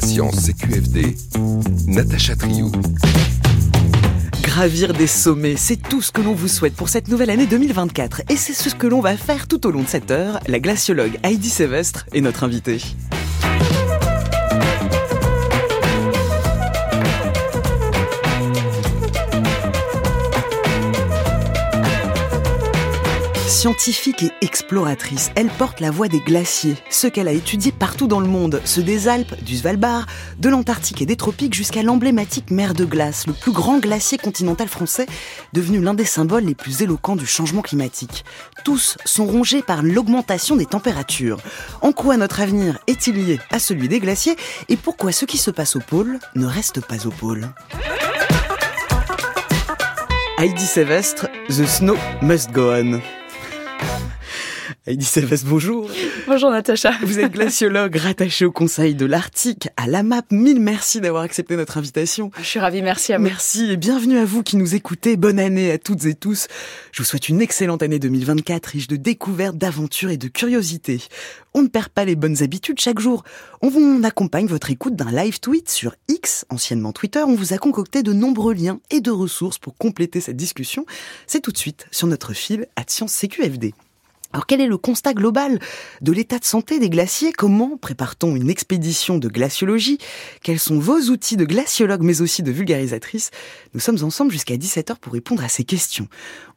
La science CQFD, Natacha Triou. Gravir des sommets, c'est tout ce que l'on vous souhaite pour cette nouvelle année 2024. Et c'est ce que l'on va faire tout au long de cette heure. La glaciologue Heidi Sévestre est notre invitée. Scientifique et exploratrice, elle porte la voix des glaciers, ce qu'elle a étudié partout dans le monde, ceux des Alpes, du Svalbard, de l'Antarctique et des tropiques jusqu'à l'emblématique mer de glace, le plus grand glacier continental français, devenu l'un des symboles les plus éloquents du changement climatique. Tous sont rongés par l'augmentation des températures. En quoi notre avenir est-il lié à celui des glaciers et pourquoi ce qui se passe au pôle ne reste pas au pôle? Heidi Sévestre, The Snow Must Go On. Heidi Sylvestre, bonjour. Bonjour Natacha. Vous êtes glaciologue rattaché au Conseil de l'Arctique à la MAP. Mille merci d'avoir accepté notre invitation. Je suis ravie, merci à vous. Merci et bienvenue à vous qui nous écoutez. Bonne année à toutes et tous. Je vous souhaite une excellente année 2024 riche de découvertes, d'aventures et de curiosités. On ne perd pas les bonnes habitudes chaque jour. On vous accompagne votre écoute d'un live tweet sur X, anciennement Twitter. On vous a concocté de nombreux liens et de ressources pour compléter cette discussion. C'est tout de suite sur notre fil à Science CQFD. Alors quel est le constat global de l'état de santé des glaciers? Comment prépare-t-on une expédition de glaciologie? Quels sont vos outils de glaciologue mais aussi de vulgarisatrice? Nous sommes ensemble jusqu'à 17h pour répondre à ces questions.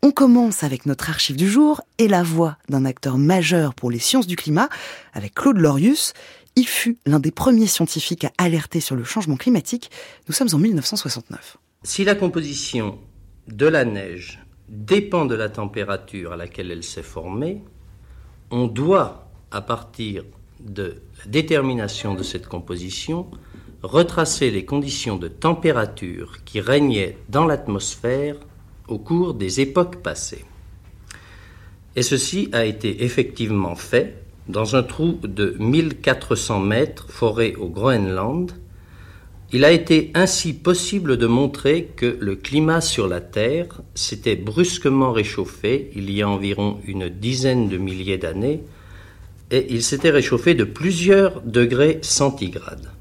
On commence avec notre archive du jour et la voix d'un acteur majeur pour les sciences du climat avec Claude Lorius. Il fut l'un des premiers scientifiques à alerter sur le changement climatique. Nous sommes en 1969. Si la composition de la neige dépend de la température à laquelle elle s'est formée, on doit, à partir de la détermination de cette composition, retracer les conditions de température qui régnaient dans l'atmosphère au cours des époques passées. Et ceci a été effectivement fait dans un trou de 1400 mètres foré au Groenland, il a été ainsi possible de montrer que le climat sur la Terre s'était brusquement réchauffé il y a environ une dizaine de milliers d'années, et il s'était réchauffé de plusieurs degrés centigrades.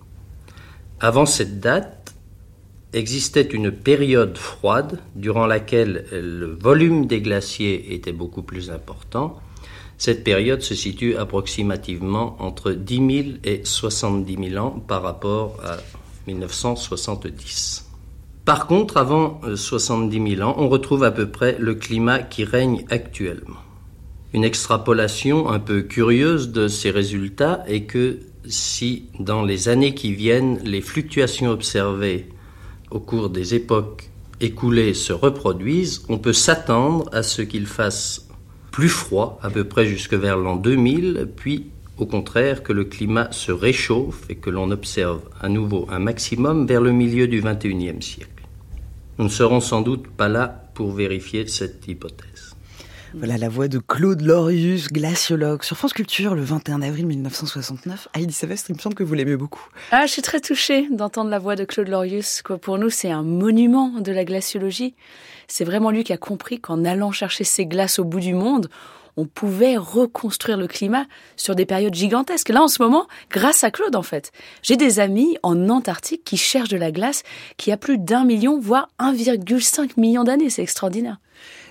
Avant cette date, existait une période froide durant laquelle le volume des glaciers était beaucoup plus important. Cette période se situe approximativement entre 10 000 et 70 000 ans par rapport à 1970. Par contre, avant 70 euh, 000 ans, on retrouve à peu près le climat qui règne actuellement. Une extrapolation un peu curieuse de ces résultats est que si dans les années qui viennent, les fluctuations observées au cours des époques écoulées se reproduisent, on peut s'attendre à ce qu'il fasse plus froid, à peu près jusque vers l'an 2000, puis au contraire que le climat se réchauffe et que l'on observe à nouveau un maximum vers le milieu du XXIe siècle. Nous ne serons sans doute pas là pour vérifier cette hypothèse. Voilà la voix de Claude Lorius, glaciologue, sur France Culture le 21 avril 1969. Heidi Savestre, il me semble que vous l'aimez beaucoup. Ah, je suis très touchée d'entendre la voix de Claude Lorius. Pour nous, c'est un monument de la glaciologie. C'est vraiment lui qui a compris qu'en allant chercher ces glaces au bout du monde, on pouvait reconstruire le climat sur des périodes gigantesques. Là, en ce moment, grâce à Claude, en fait, j'ai des amis en Antarctique qui cherchent de la glace qui a plus d'un million, voire 1,5 million d'années. C'est extraordinaire.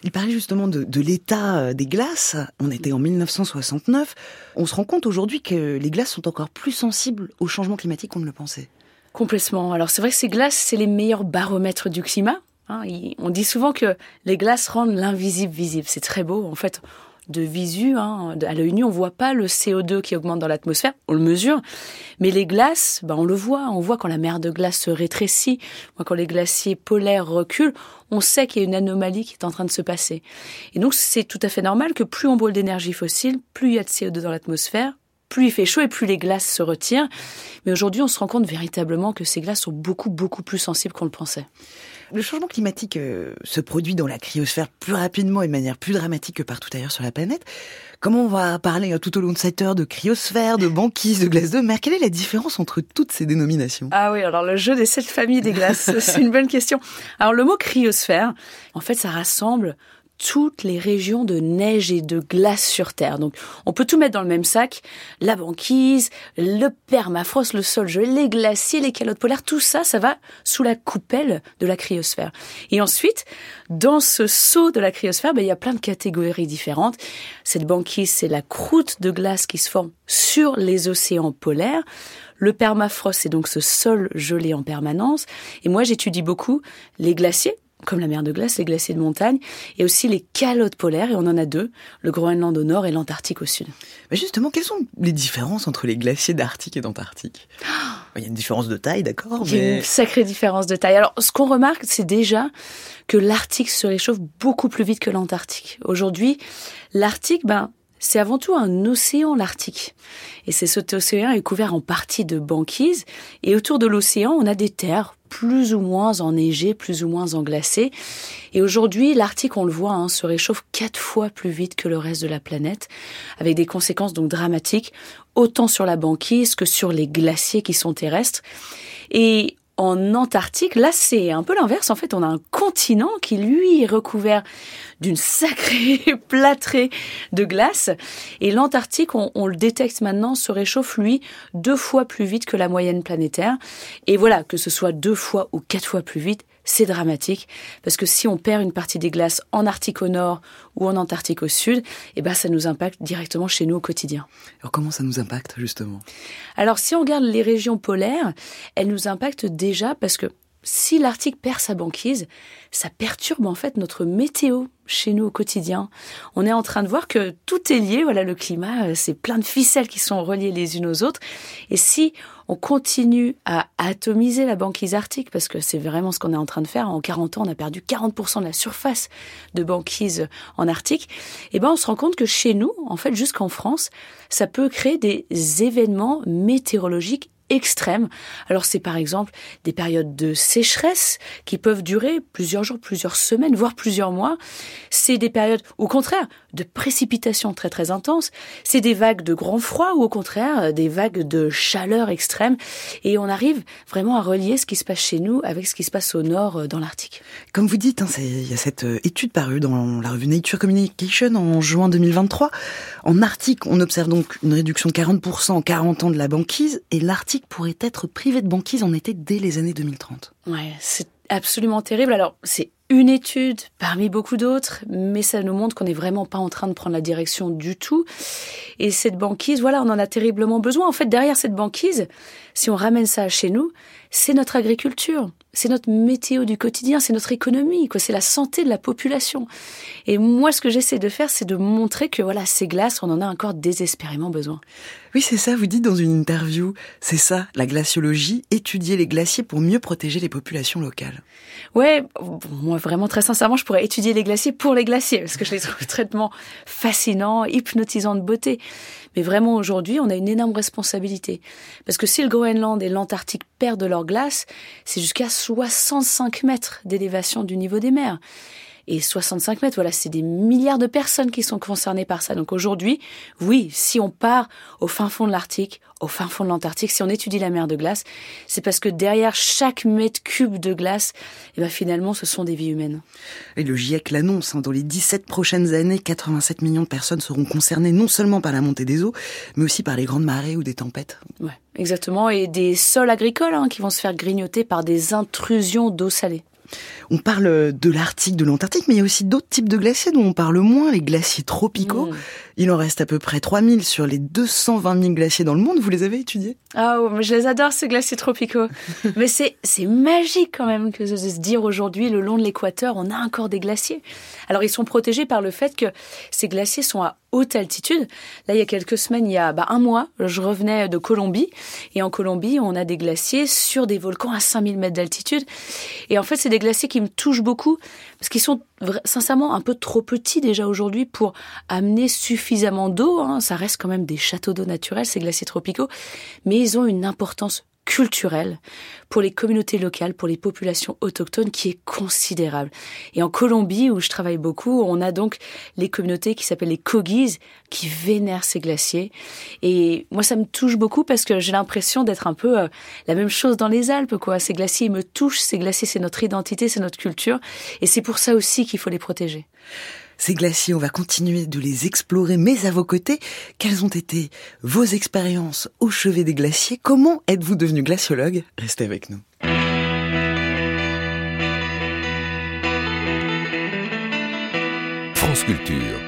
Il parlait justement de, l'état euh, des glaces. On était en 1969. On se rend compte aujourd'hui que les glaces sont encore plus sensibles au changement climatique qu'on ne le pensait. Complètement. Alors c'est vrai que ces glaces, c'est les meilleurs baromètres du climat. Hein. on dit souvent que les glaces rendent l'invisible visible. C'est très beau. En fait, de visu, hein, à l'œil nu, on voit pas le CO2 qui augmente dans l'atmosphère, on le mesure, mais les glaces, ben on le voit, on voit quand la mer de glace se rétrécit, quand les glaciers polaires reculent, on sait qu'il y a une anomalie qui est en train de se passer. Et donc c'est tout à fait normal que plus on brûle d'énergie fossile, plus il y a de CO2 dans l'atmosphère, plus il fait chaud et plus les glaces se retirent. Mais aujourd'hui, on se rend compte véritablement que ces glaces sont beaucoup, beaucoup plus sensibles qu'on le pensait. Le changement climatique euh, se produit dans la cryosphère plus rapidement et de manière plus dramatique que partout ailleurs sur la planète. Comment on va parler euh, tout au long de cette heure de cryosphère, de banquise, de glace de mer? Quelle est la différence entre toutes ces dénominations? Ah oui, alors le jeu des sept familles des glaces, c'est une bonne question. Alors le mot cryosphère, en fait, ça rassemble toutes les régions de neige et de glace sur Terre. Donc, on peut tout mettre dans le même sac. La banquise, le permafrost, le sol gelé, les glaciers, les calottes polaires, tout ça, ça va sous la coupelle de la cryosphère. Et ensuite, dans ce seau de la cryosphère, ben, il y a plein de catégories différentes. Cette banquise, c'est la croûte de glace qui se forme sur les océans polaires. Le permafrost, c'est donc ce sol gelé en permanence. Et moi, j'étudie beaucoup les glaciers, comme la mer de glace, les glaciers de montagne, et aussi les calottes polaires, et on en a deux, le Groenland au nord et l'Antarctique au sud. Mais justement, quelles sont les différences entre les glaciers d'Arctique et d'Antarctique? Il y a une différence de taille, d'accord Il y a une sacrée différence de taille. Alors, ce qu'on remarque, c'est déjà que l'Arctique se réchauffe beaucoup plus vite que l'Antarctique. Aujourd'hui, l'Arctique, ben, c'est avant tout un océan, l'Arctique. Et c'est cet océan est couvert en partie de banquise. Et autour de l'océan, on a des terres plus ou moins enneigées, plus ou moins englacées. Et aujourd'hui, l'Arctique, on le voit, hein, se réchauffe quatre fois plus vite que le reste de la planète, avec des conséquences donc dramatiques, autant sur la banquise que sur les glaciers qui sont terrestres. Et en Antarctique, là c'est un peu l'inverse. En fait, on a un continent qui lui est recouvert d'une sacrée plâtrée de glace. Et l'Antarctique, on, on, le détecte maintenant, se réchauffe lui deux fois plus vite que la moyenne planétaire. Et voilà, que ce soit deux fois ou quatre fois plus vite, c'est dramatique parce que si on perd une partie des glaces en Arctique au nord ou en Antarctique au sud, eh ben ça nous impacte directement chez nous au quotidien. Alors comment ça nous impacte justement? Alors si on regarde les régions polaires, elles nous impactent déjà parce que si l'Arctique perd sa banquise, ça perturbe en fait notre météo chez nous au quotidien. On est en train de voir que tout est lié. Voilà, le climat, euh, c'est plein de ficelles qui sont reliées les unes aux autres. Et si on continue à atomiser la banquise arctique, parce que c'est vraiment ce qu'on est en train de faire, en 40 ans, on a perdu 40% de la surface de banquise en Arctique, eh ben on se rend compte que chez nous, en fait, jusqu'en France, ça peut créer des événements météorologiques extrêmes. Alors c'est par exemple des périodes de sécheresse qui peuvent durer plusieurs jours, plusieurs semaines, voire plusieurs mois. C'est des périodes, au contraire, de précipitations très très intenses. C'est des vagues de grand froid ou au contraire des vagues de chaleur extrême. Et on arrive vraiment à relier ce qui se passe chez nous avec ce qui se passe au nord euh, dans l'Arctique. Comme vous dites, hein, il y a cette euh, étude parue dans la revue Nature Communication en juin 2023. En Arctique, on observe donc une réduction de 40% en 40 ans de la banquise et l'Arctique pourrait être privé de banquise en été dès les années 2030. Ouais, c'est absolument terrible. Alors, c'est une étude parmi beaucoup d'autres, mais ça nous montre qu'on n'est vraiment pas en train de prendre la direction du tout. Et cette banquise, voilà, on en a terriblement besoin. En fait, derrière cette banquise, si on ramène ça chez nous, c'est notre agriculture, c'est notre météo du quotidien, c'est notre économie, quoi, c'est la santé de la population. Et moi, ce que j'essaie de faire, c'est de montrer que voilà, ces glaces, on en a encore désespérément besoin. Oui, c'est ça, vous dites dans une interview, c'est ça, la glaciologie, étudier les glaciers pour mieux protéger les populations locales. Ouais, moi vraiment très sincèrement, je pourrais étudier les glaciers pour les glaciers, parce que je les trouve traitement fascinants, hypnotisants de beauté. Mais vraiment aujourd'hui, on a une énorme responsabilité. Parce que si le Groenland et l'Antarctique perdent leur glace, c'est jusqu'à 65 mètres d'élévation du niveau des mers. Et 65 mètres, voilà, c'est des milliards de personnes qui sont concernées par ça. Donc aujourd'hui, oui, si on part au fin fond de l'Arctique, au fin fond de l'Antarctique, si on étudie la mer de glace, c'est parce que derrière chaque mètre cube de glace, eh ben finalement, ce sont des vies humaines. Et le GIEC l'annonce, hein, dans les 17 prochaines années, 87 millions de personnes seront concernées non seulement par la montée des eaux, mais aussi par les grandes marées ou des tempêtes. Ouais, exactement. Et des sols agricoles hein, qui vont se faire grignoter par des intrusions d'eau salée. On parle de l'Arctique, de l'Antarctique, mais il y a aussi d'autres types de glaciers dont on parle moins, les glaciers tropicaux. Mm. Il en reste à peu près 3000 sur les 220 000 glaciers dans le monde. Vous les avez étudiés? Ah, je les adore, ces glaciers tropicaux. mais c'est, c'est magique quand même que de se dire aujourd'hui, le long de l'équateur, on a encore des glaciers. Alors, ils sont protégés par le fait que ces glaciers sont à haute altitude. Là, il y a quelques semaines, il y a bah, un mois, je revenais de Colombie. Et en Colombie, on a des glaciers sur des volcans à 5000 mètres d'altitude. Et en fait, c'est des glaciers qui me touchent beaucoup parce qu'ils sont sincèrement un peu trop petits déjà aujourd'hui pour amener suffisamment d'eau. Hein. Ça reste quand même des châteaux d'eau naturels, ces glaciers tropicaux. Mais ils ont une importance culturelle pour les communautés locales, pour les populations autochtones qui est considérable. Et en Colombie, où je travaille beaucoup, on a donc les communautés qui s'appellent les Kogis, qui vénèrent ces glaciers. Et moi, ça me touche beaucoup parce que j'ai l'impression d'être un peu euh, la même chose dans les Alpes, quoi. Ces glaciers me touchent, ces glaciers, c'est notre identité, c'est notre culture. Et c'est pour ça aussi qu'il faut les protéger. Ces glaciers, on va continuer de les explorer, mais à vos côtés, quelles ont été vos expériences au chevet des glaciers? Comment êtes-vous devenu glaciologue? Restez avec nous. France Culture,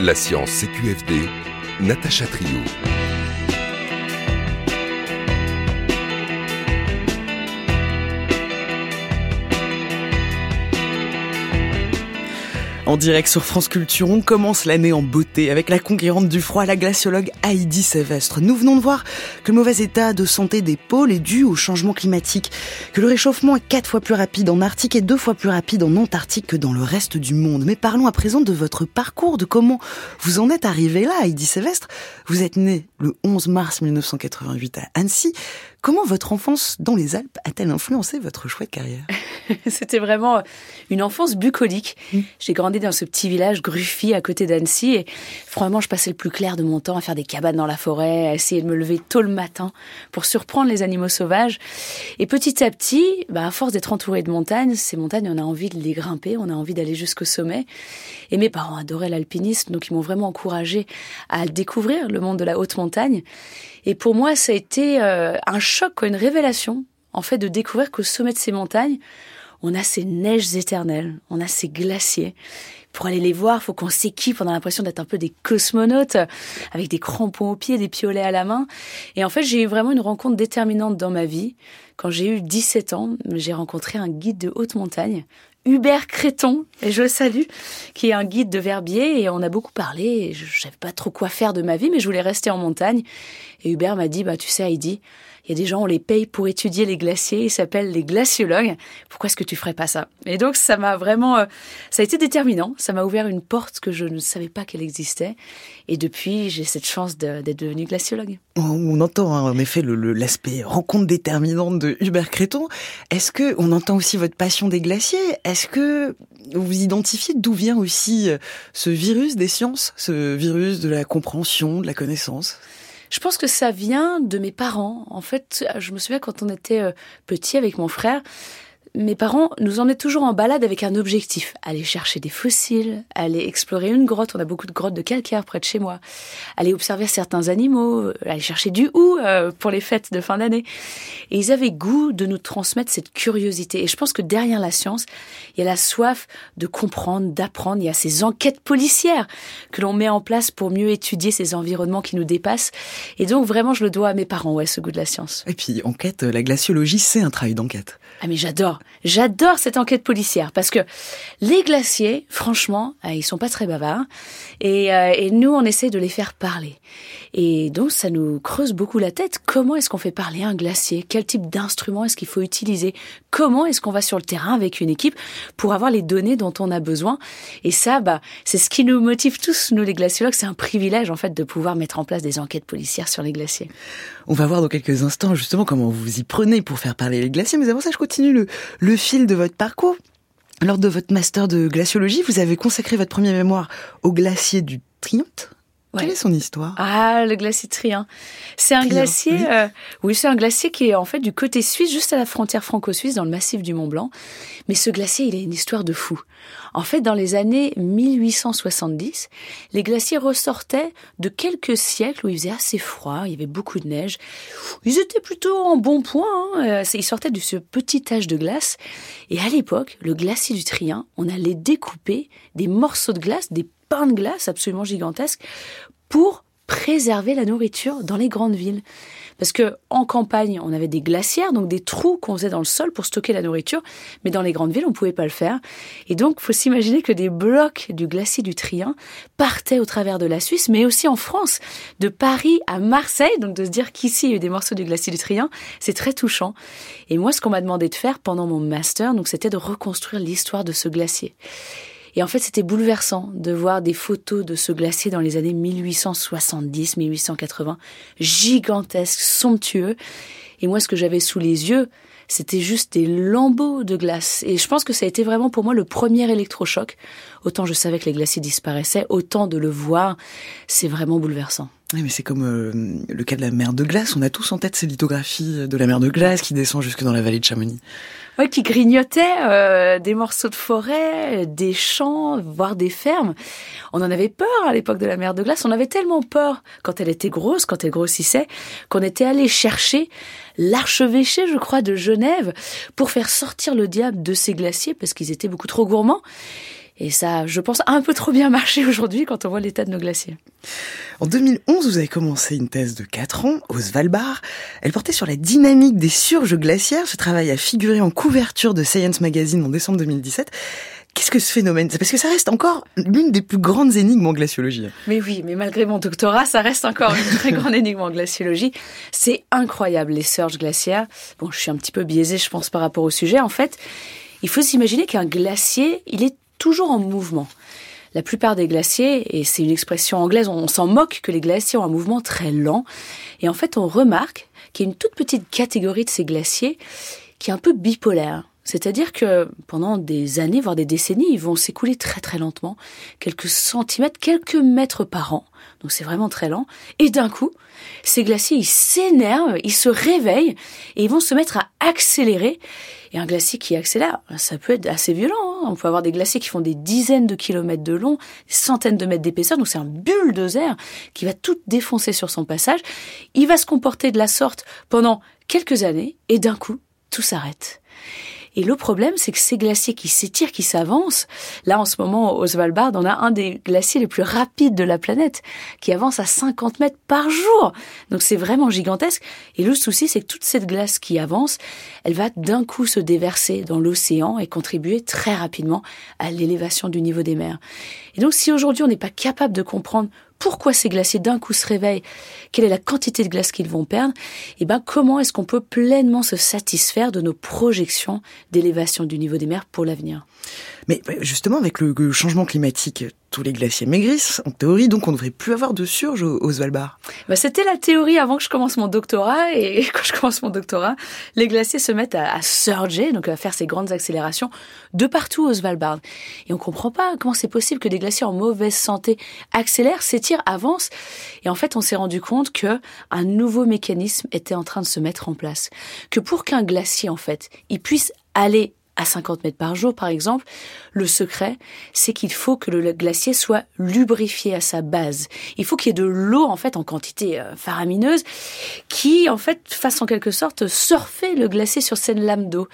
la science CQFD, Natacha Trio. En direct sur France Culture, on commence l'année en beauté avec la conquérante du froid, la glaciologue Heidi Sévestre. Nous venons de voir que le mauvais état de santé des pôles est dû au changement climatique, que le réchauffement est quatre fois plus rapide en Arctique et deux fois plus rapide en Antarctique que dans le reste du monde. Mais parlons à présent de votre parcours, de comment vous en êtes arrivé là, Heidi Sévestre. Vous êtes née le 11 mars 1988 à Annecy. Comment votre enfance dans les Alpes a-t-elle influencé votre choix de carrière? C'était vraiment une enfance bucolique. Mmh. J'ai grandi dans ce petit village Gruffy à côté d'Annecy et franchement, je passais le plus clair de mon temps à faire des cabanes dans la forêt, à essayer de me lever tôt le matin pour surprendre les animaux sauvages. Et petit à petit, bah, à force d'être entouré de montagnes, ces montagnes, on a envie de les grimper, on a envie d'aller jusqu'au sommet. Et mes parents adoraient l'alpinisme, donc ils m'ont vraiment encouragé à découvrir le monde de la haute montagne. Et pour moi, ça a été euh, un choc, une révélation, en fait, de découvrir qu'au sommet de ces montagnes, on a ces neiges éternelles, on a ces glaciers. Pour aller les voir, faut qu'on s'équipe, on a l'impression d'être un peu des cosmonautes, avec des crampons aux pieds, des piolets à la main. Et en fait, j'ai eu vraiment une rencontre déterminante dans ma vie. Quand j'ai eu 17 ans, j'ai rencontré un guide de haute montagne, Hubert Créton, et je le salue, qui est un guide de Verbier, et on a beaucoup parlé, et je savais pas trop quoi faire de ma vie, mais je voulais rester en montagne. Et Hubert m'a dit, bah, tu sais, Heidi, il y a des gens, on les paye pour étudier les glaciers, ils s'appellent les glaciologues. Pourquoi est-ce que tu ferais pas ça? Et donc, ça m'a vraiment, euh, ça a été déterminant. Ça m'a ouvert une porte que je ne savais pas qu'elle existait. Et depuis, j'ai cette chance d'être devenue glaciologue. On entend hein, en effet l'aspect rencontre déterminante de Hubert Créton. Est-ce que on entend aussi votre passion des glaciers? Est-ce que vous identifiez d'où vient aussi euh, ce virus des sciences, ce virus de la compréhension, de la connaissance? Je pense que ça vient de mes parents. En fait, je me souviens quand on était euh, petit avec mon frère, mes parents nous emmenaient toujours en balade avec un objectif. Aller chercher des fossiles, aller explorer une grotte. On a beaucoup de grottes de calcaire près de chez moi. Aller observer certains animaux, euh, aller chercher du hou euh, pour les fêtes de fin d'année. Et ils avaient goût de nous transmettre cette curiosité. Et je pense que derrière la science, il y a la soif de comprendre, d'apprendre. Il y a ces enquêtes policières que l'on met en place pour mieux étudier ces environnements qui nous dépassent. Et donc vraiment, je le dois à mes parents, ouais, ce goût de la science. Et puis, enquête, la glaciologie, c'est un travail d'enquête. Ah mais j'adore, j'adore cette enquête policière parce que les glaciers, franchement, euh, ils sont pas très bavards et, euh, et, nous on essaie de les faire parler. Et donc ça nous creuse beaucoup la tête. Comment est-ce qu'on fait parler un glacier? Quel type d'instrument est-ce qu'il faut utiliser? Comment est-ce qu'on va sur le terrain avec une équipe pour avoir les données dont on a besoin? Et ça, bah, c'est ce qui nous motive tous, nous les glaciologues. C'est un privilège en fait de pouvoir mettre en place des enquêtes policières sur les glaciers. On va voir dans quelques instants justement comment vous y prenez pour faire parler les glaciers. Mais avant ça, je continue le, le fil de votre parcours. Lors de votre master de glaciologie, vous avez consacré votre premier mémoire au glacier du Quelle est son histoire? Ah, le glacier Trient. C'est un glacier, oui, euh, oui c'est un glacier qui est en fait du côté suisse, juste à la frontière franco-suisse, dans le massif du Mont Blanc. Mais ce glacier, il a une histoire de fou. En fait, dans les années 1870, les glaciers ressortaient de quelques siècles où il faisait assez froid, il y avait beaucoup de neige. Ils étaient plutôt en bon point. Hein. Euh, ils sortaient de ce petit âge de glace. Et à l'époque, le glacier du Trient, on allait découper des morceaux de glace, des de glace absolument gigantesque pour préserver la nourriture dans les grandes villes. Parce que en campagne, on avait des glacières, donc des trous qu'on faisait dans le sol pour stocker la nourriture, mais dans les grandes villes, on pouvait pas le faire. Et donc, faut s'imaginer que des blocs du glacier du Trient partaient au travers de la Suisse, mais aussi en France, de Paris à Marseille. Donc, de se dire qu'ici, il y a eu des morceaux du glacier du Trient, c'est très touchant. Et moi, ce qu'on m'a demandé de faire pendant mon master, c'était de reconstruire l'histoire de ce glacier. Et en fait, c'était bouleversant de voir des photos de ce glacier dans les années 1870-1880, gigantesque, somptueux. Et moi, ce que j'avais sous les yeux, c'était juste des lambeaux de glace. Et je pense que ça a été vraiment pour moi le premier électrochoc. Autant je savais que les glaciers disparaissaient, autant de le voir, c'est vraiment bouleversant. Oui, mais c'est comme euh, le cas de la mer de glace. On a tous en tête ces lithographies de la mer de glace qui descend jusque dans la vallée de Chamonix. Qui grignotait euh, des morceaux de forêt, des champs, voire des fermes. On en avait peur à l'époque de la mer de glace. On avait tellement peur quand elle était grosse, quand elle grossissait, qu'on était allé chercher l'archevêché, je crois, de Genève pour faire sortir le diable de ces glaciers parce qu'ils étaient beaucoup trop gourmands. Et ça, je pense, a un peu trop bien marché aujourd'hui quand on voit l'état de nos glaciers. En 2011, vous avez commencé une thèse de 4 ans au Svalbard. Elle portait sur la dynamique des surges glaciaires. Ce travail a figuré en couverture de Science Magazine en décembre 2017. Qu'est-ce que ce phénomène? C'est parce que ça reste encore l'une des plus grandes énigmes en glaciologie. Mais oui, mais malgré mon doctorat, ça reste encore une très grande énigme en glaciologie. C'est incroyable les surges glaciaires. Bon, je suis un petit peu biaisée, je pense, par rapport au sujet. En fait, il faut s'imaginer qu'un glacier, il est toujours en mouvement. La plupart des glaciers, et c'est une expression anglaise, on s'en moque que les glaciers ont un mouvement très lent. Et en fait, on remarque qu'il y a une toute petite catégorie de ces glaciers qui est un peu bipolaire. C'est-à-dire que pendant des années, voire des décennies, ils vont s'écouler très très lentement, quelques centimètres, quelques mètres par an. Donc c'est vraiment très lent. Et d'un coup, ces glaciers, ils s'énervent, ils se réveillent et ils vont se mettre à accélérer. Et un glacier qui accélère, ça peut être assez violent. Hein. On peut avoir des glaciers qui font des dizaines de kilomètres de long, des centaines de mètres d'épaisseur. Donc c'est un bulldozer qui va tout défoncer sur son passage. Il va se comporter de la sorte pendant quelques années et d'un coup, tout s'arrête. Et le problème, c'est que ces glaciers qui s'étirent, qui s'avancent, là en ce moment au Svalbard, on a un des glaciers les plus rapides de la planète, qui avance à 50 mètres par jour. Donc c'est vraiment gigantesque. Et le souci, c'est que toute cette glace qui avance, elle va d'un coup se déverser dans l'océan et contribuer très rapidement à l'élévation du niveau des mers. Et donc si aujourd'hui on n'est pas capable de comprendre pourquoi ces glaciers d'un coup se réveillent, quelle est la quantité de glace qu'ils vont perdre, et eh ben comment est-ce qu'on peut pleinement se satisfaire de nos projections d'élévation du niveau des mers pour l'avenir? Mais justement, avec le changement climatique, tous les glaciers maigrissent, en théorie, donc on ne devrait plus avoir de surge au, Svalbard. Bah, C'était la théorie avant que je commence mon doctorat, et quand je commence mon doctorat, les glaciers se mettent à, à surger, donc à faire ces grandes accélérations de partout au Svalbard. Et on comprend pas comment c'est possible que des glaciers en mauvaise santé accélèrent, s'étirent, avancent. Et en fait, on s'est rendu compte que un nouveau mécanisme était en train de se mettre en place. Que pour qu'un glacier, en fait, il puisse aller à 50 mètres par jour, par exemple, le secret, c'est qu'il faut que le glacier soit lubrifié à sa base. Il faut qu'il y ait de l'eau, en fait, en quantité euh, faramineuse, qui, en fait, fasse en quelque sorte surfer le glacier sur cette lame d'eau.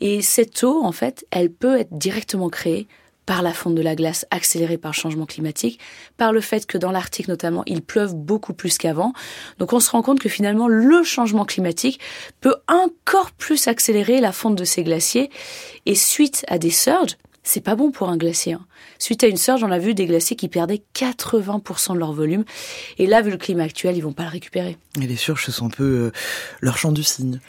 Et cette eau, en fait, elle peut être directement créée par la fonte de la glace accélérée par le changement climatique, par le fait que dans l'Arctique notamment, il pleuve beaucoup plus qu'avant. Donc on se rend compte que finalement le changement climatique peut encore plus accélérer la fonte de ces glaciers et suite à des surges, c'est pas bon pour un glacier. Hein. Suite à une surge, on a vu des glaciers qui perdaient 80% de leur volume. Et là, vu le climat actuel, ils vont pas le récupérer. Et les surges, ce sont un peu euh, leur champ du cygne.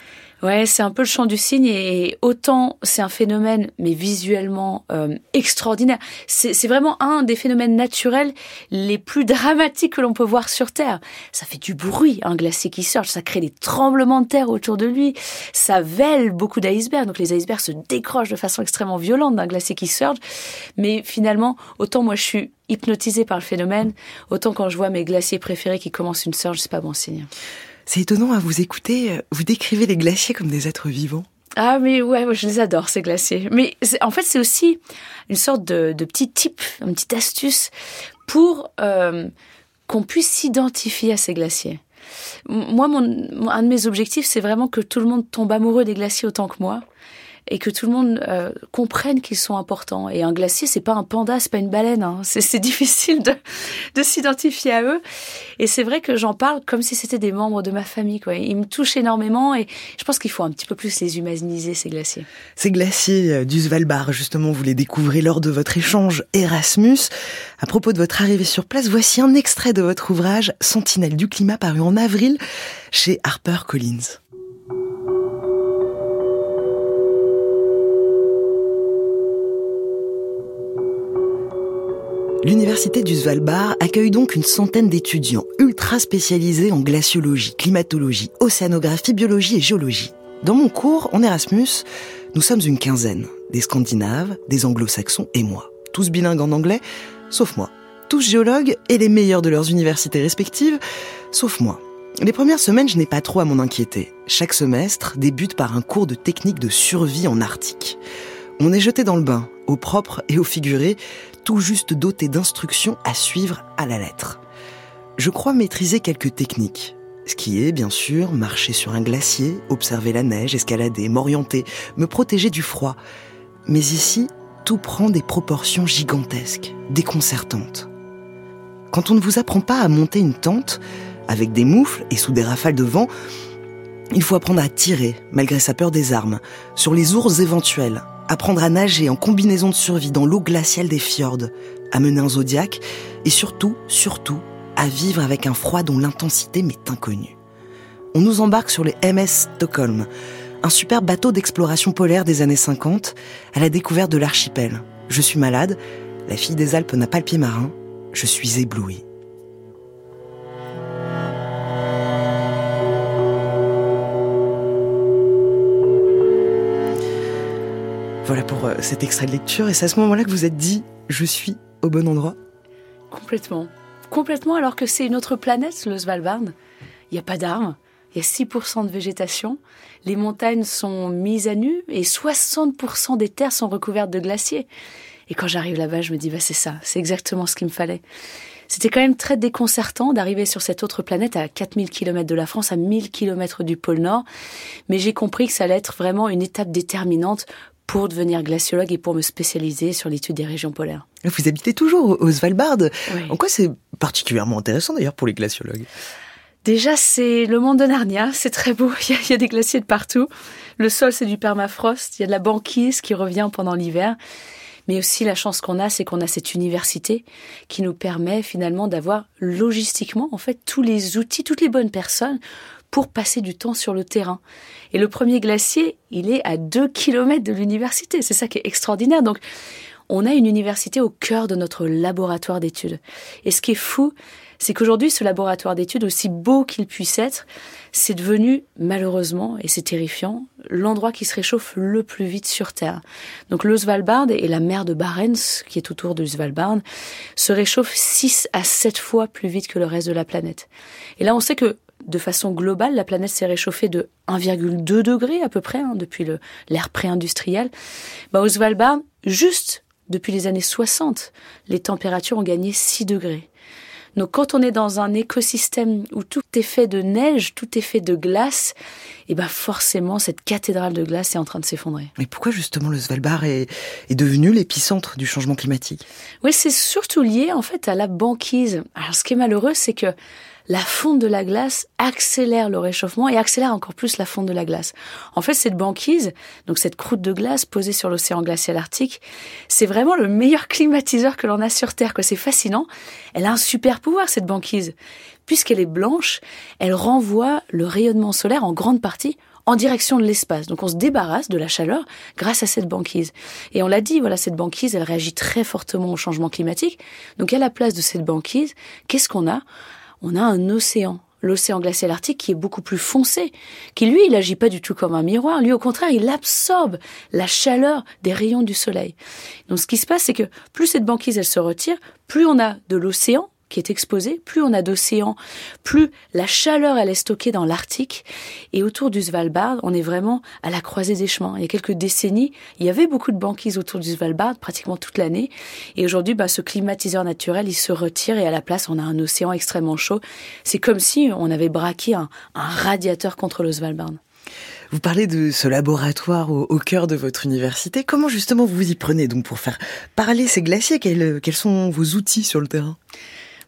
Ouais, c'est un peu le champ du cygne et autant c'est un phénomène, mais visuellement euh, extraordinaire. C'est vraiment un des phénomènes naturels les plus dramatiques que l'on peut voir sur Terre. Ça fait du bruit, un glacier qui surge, ça crée des tremblements de terre autour de lui, ça vèle beaucoup d'icebergs, donc les icebergs se décrochent de façon extrêmement violente d'un glacier qui surge. Mais finalement, autant moi je suis hypnotisée par le phénomène, autant quand je vois mes glaciers préférés qui commencent une surge, c'est pas bon signe. C'est étonnant à vous écouter. Euh, vous décrivez les glaciers comme des êtres vivants. Ah mais ouais, je les adore ces glaciers. Mais en fait c'est aussi une sorte de, petit tip, une petite astuce pour euh, qu'on puisse s'identifier à ces glaciers. Moi, un de mes objectifs, c'est vraiment que tout le monde tombe amoureux des glaciers autant que moi et que tout le monde euh, comprenne qu'ils sont importants. Et un glacier, c'est pas un panda, c'est pas une baleine. Hein. C'est difficile de, de s'identifier à eux. Et c'est vrai que j'en parle comme si c'était des membres de ma famille. Quoi. Ils me touchent énormément et je pense qu'il faut un petit peu plus les humaniser, ces glaciers. Ces glaciers euh, du Svalbard, justement, vous les découvrez lors de votre échange Erasmus. À propos de votre arrivée sur place, voici un extrait de votre ouvrage Sentinelle du climat paru en avril chez Harper L'université du Svalbard accueille donc une centaine d'étudiants ultra spécialisés en glaciologie, climatologie, océanographie, biologie et géologie. Dans mon cours, en Erasmus, nous sommes une quinzaine, des Scandinaves, des Anglo-Saxons et moi, tous bilingues en anglais, sauf moi. tous géologues et les meilleurs de leurs universités respectives, sauf moi. Les premières semaines, je n'ai pas trop à m'en inquiéter. Chaque semestre débute par un cours de technique de survie en Arctique. On est jeté dans le bain, au propre et au figuré, tout juste doté d'instructions à suivre à la lettre. Je crois maîtriser quelques techniques. Skier, bien sûr, marcher sur un glacier, observer la neige, escalader, m'orienter, me protéger du froid. Mais ici, tout prend des proportions gigantesques, déconcertantes. Quand on ne vous apprend pas à monter une tente, avec des moufles et sous des rafales de vent, il faut apprendre à tirer, malgré sa peur des armes, sur les ours éventuels, apprendre à nager en combinaison de survie dans l'eau glaciale des fjords, à mener un zodiaque, et surtout, surtout, à vivre avec un froid dont l'intensité m'est inconnue. On nous embarque sur les MS Stockholm, un super bateau d'exploration polaire des années 50, à la découverte de l'archipel. Je suis malade, la fille des Alpes n'a pas le pied marin, je suis éblouie. Voilà pour euh, cet extrait de lecture. Et c'est à ce moment-là que vous êtes dit, je suis au bon endroit Complètement. Complètement, alors que c'est une autre planète, le Svalbard. Il n'y a pas d'arbres, il y a 6% de végétation, les montagnes sont mises à nu et 60% des terres sont recouvertes de glaciers. Et quand j'arrive là-bas, je me dis, bah, c'est ça, c'est exactement ce qu'il me fallait. C'était quand même très déconcertant d'arriver sur cette autre planète à 4000 km de la France, à 1000 km du pôle Nord. Mais j'ai compris que ça allait être vraiment une étape déterminante pour devenir glaciologue et pour me spécialiser sur l'étude des régions polaires. Vous habitez toujours au Svalbard. En quoi c'est particulièrement intéressant d'ailleurs pour les glaciologues? Déjà, c'est le monde de Narnia, c'est très beau, il y, a, des glaciers de partout. Le sol, c'est du permafrost, il y a de la banquise qui revient pendant l'hiver. Mais aussi, la chance qu'on a, c'est qu'on a cette université qui nous permet finalement d'avoir logistiquement, en fait, tous les outils, toutes les bonnes personnes pour passer du temps sur le terrain. Et le premier glacier, il est à 2 km de l'université. C'est ça qui est extraordinaire. Donc, on a une université au cœur de notre laboratoire d'études. Et ce qui est fou, c'est qu'aujourd'hui, ce laboratoire d'études, aussi beau qu'il puisse être, c'est devenu, malheureusement, et c'est terrifiant, l'endroit qui se réchauffe le plus vite sur Terre. Donc le Svalbard et la mer de Barents, qui est autour du Svalbard, se réchauffent 6 à 7 fois plus vite que le reste de la planète. Et là, on sait que de façon globale, la planète s'est réchauffée de 1,2 degré à peu près hein, depuis l'ère pré-industrielle. Bah, au Svalbard, juste depuis les années 60, les températures ont gagné 6 degrés. Donc quand on est dans un écosystème où tout est fait de neige, tout est fait de glace, et eh ben forcément cette cathédrale de glace est en train de s'effondrer. Mais pourquoi justement le Svalbard est, est devenu l'épicentre du changement climatique? Oui, c'est surtout lié en fait à la banquise. Alors ce qui est malheureux, c'est que la fonte de la glace accélère le réchauffement et accélère encore plus la fonte de la glace. En fait, cette banquise, donc cette croûte de glace posée sur l'océan glacial arctique, c'est vraiment le meilleur climatiseur que l'on a sur Terre, c'est fascinant. Elle a un super pouvoir, cette banquise. Puisqu'elle est blanche, elle renvoie le rayonnement solaire en grande partie en direction de l'espace. Donc on se débarrasse de la chaleur grâce à cette banquise. Et on l'a dit, voilà, cette banquise, elle réagit très fortement au changement climatique. Donc à la place de cette banquise, qu'est-ce qu'on a? On a un océan, l'océan glacial arctique qui est beaucoup plus foncé, qui lui, il agit pas du tout comme un miroir. Lui, au contraire, il absorbe la chaleur des rayons du soleil. Donc, ce qui se passe, c'est que plus cette banquise, elle se retire, plus on a de l'océan qui est exposé, plus on a d'océans, plus la chaleur elle est stockée dans l'Arctique. Et autour du Svalbard, on est vraiment à la croisée des chemins. Il y a quelques décennies, il y avait beaucoup de banquises autour du Svalbard, pratiquement toute l'année. Et aujourd'hui, bah, ce climatiseur naturel, il se retire et à la place, on a un océan extrêmement chaud. C'est comme si on avait braqué un, radiateur contre le Svalbard. Vous parlez de ce laboratoire au, cœur de votre université. Comment justement vous vous y prenez donc pour faire parler ces glaciers? Quels sont vos outils sur le terrain?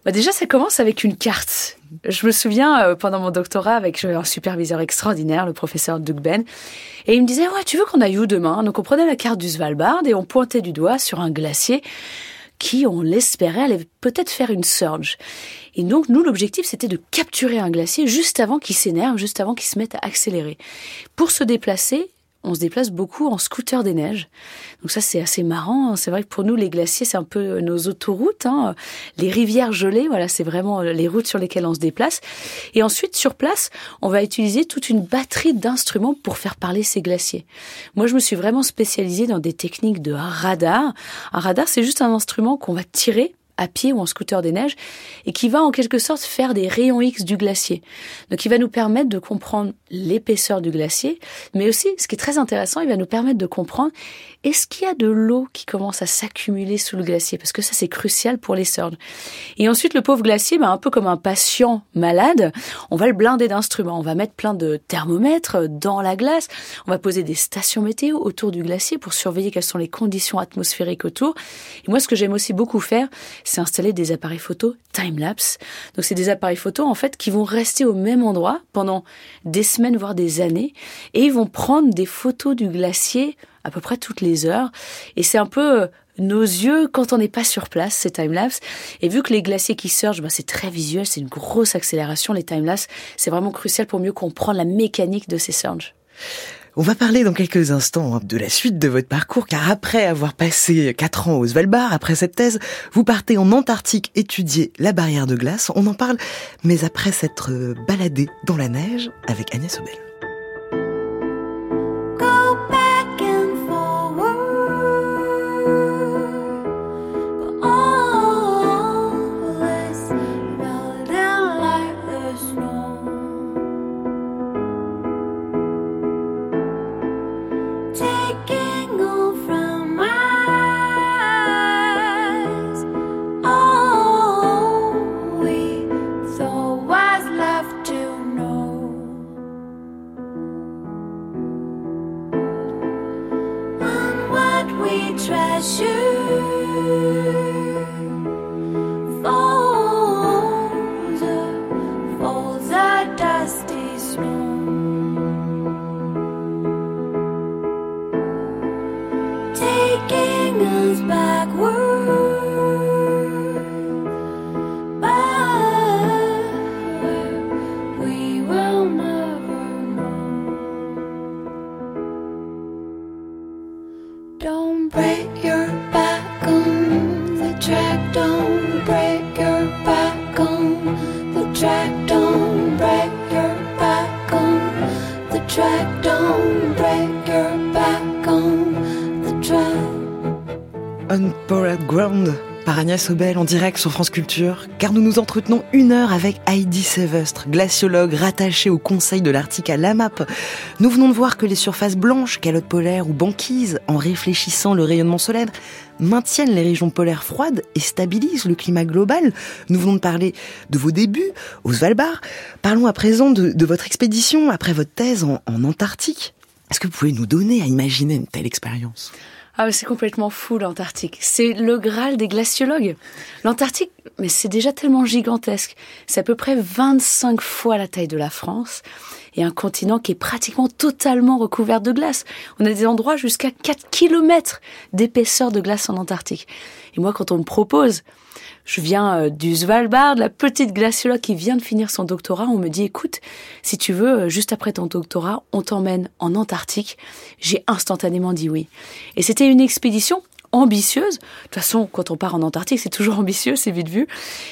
Bah déjà, ça commence avec une carte. Je me souviens, euh, pendant mon doctorat, avec un superviseur extraordinaire, le professeur Doug Ben, et il me disait, ouais, tu veux qu'on aille où demain? Donc on prenait la carte du Svalbard et on pointait du doigt sur un glacier qui, on l'espérait, allait peut-être faire une surge. Et donc, nous, l'objectif, c'était de capturer un glacier juste avant qu'il s'énerve, juste avant qu'il se mette à accélérer. Pour se déplacer, on se déplace beaucoup en scooter des neiges. Donc ça, c'est assez marrant. C'est vrai que pour nous, les glaciers, c'est un peu nos autoroutes. Hein. Les rivières gelées, voilà, c'est vraiment les routes sur lesquelles on se déplace. Et ensuite, sur place, on va utiliser toute une batterie d'instruments pour faire parler ces glaciers. Moi, je me suis vraiment spécialisée dans des techniques de radar. Un radar, c'est juste un instrument qu'on va tirer à pied ou en scooter des neiges, et qui va en quelque sorte faire des rayons X du glacier. Donc il va nous permettre de comprendre l'épaisseur du glacier, mais aussi, ce qui est très intéressant, il va nous permettre de comprendre est-ce qu'il y a de l'eau qui commence à s'acumuler sous le glacier? Parce que ça, c'est crucial pour les surges. Et ensuite, le pauvre glacier, bah, un peu comme un patient malade, on va le blinder d'instruments. On va mettre plein de thermomètres dans la glace. On va poser des stations météo autour du glacier pour surveiller quelles sont les conditions atmosphériques autour. Et moi, ce que j'aime aussi beaucoup faire, c'est installer des appareils photo time-lapse. Donc, c'est des appareils photo, en fait, qui vont rester au même endroit pendant des semaines, voire des années. Et ils vont prendre des photos du glacier à peu près toutes les heures. Et c'est un peu euh, nos yeux quand on n'est pas sur place, ces time-lapse. Et vu que les glaciers qui surgent, bah, c'est très visuel, c'est une grosse accélération, les time-lapse, c'est vraiment crucial pour mieux comprendre la mécanique de ces surges. On va parler dans quelques instants hein, de la suite de votre parcours, car après avoir passé quatre ans au Svalbard, après cette thèse, vous partez en Antarctique étudier la barrière de glace. On en parle, mais après s'être baladé dans la neige avec Agnès Obel. treasure. Sobel en direct sur France Culture, car nous nous entretenons une heure avec Heidi Sevestre, glaciologue rattachée au Conseil de l'Arctique à l'AMAP. Nous venons de voir que les surfaces blanches, calottes polaires ou banquises, en réfléchissant le rayonnement solaire, maintiennent les régions polaires froides et stabilisent le climat global. Nous venons de parler de vos débuts au Svalbard. Parlons à présent de, votre expédition après votre thèse en Antarctique. Est-ce que vous pouvez nous donner à imaginer une telle expérience? Ah, c'est complètement fou l'Antarctique. C'est le Graal des glaciologues. L'Antarctique, mais c'est déjà tellement gigantesque. C'est à peu près 25 fois la taille de la France et un continent qui est pratiquement totalement recouvert de glace. On a des endroits jusqu'à 4 km d'épaisseur de glace en Antarctique. Et moi, quand on me propose je viens euh, du Svalbard, la petite glaciologue qui vient de finir son doctorat. On me dit, écoute, si tu veux, euh, juste après ton doctorat, on t'emmène en Antarctique. J'ai instantanément dit oui. Et c'était une expédition ambitieuse. De toute façon, quand on part en Antarctique, c'est toujours ambitieux, c'est vite vu.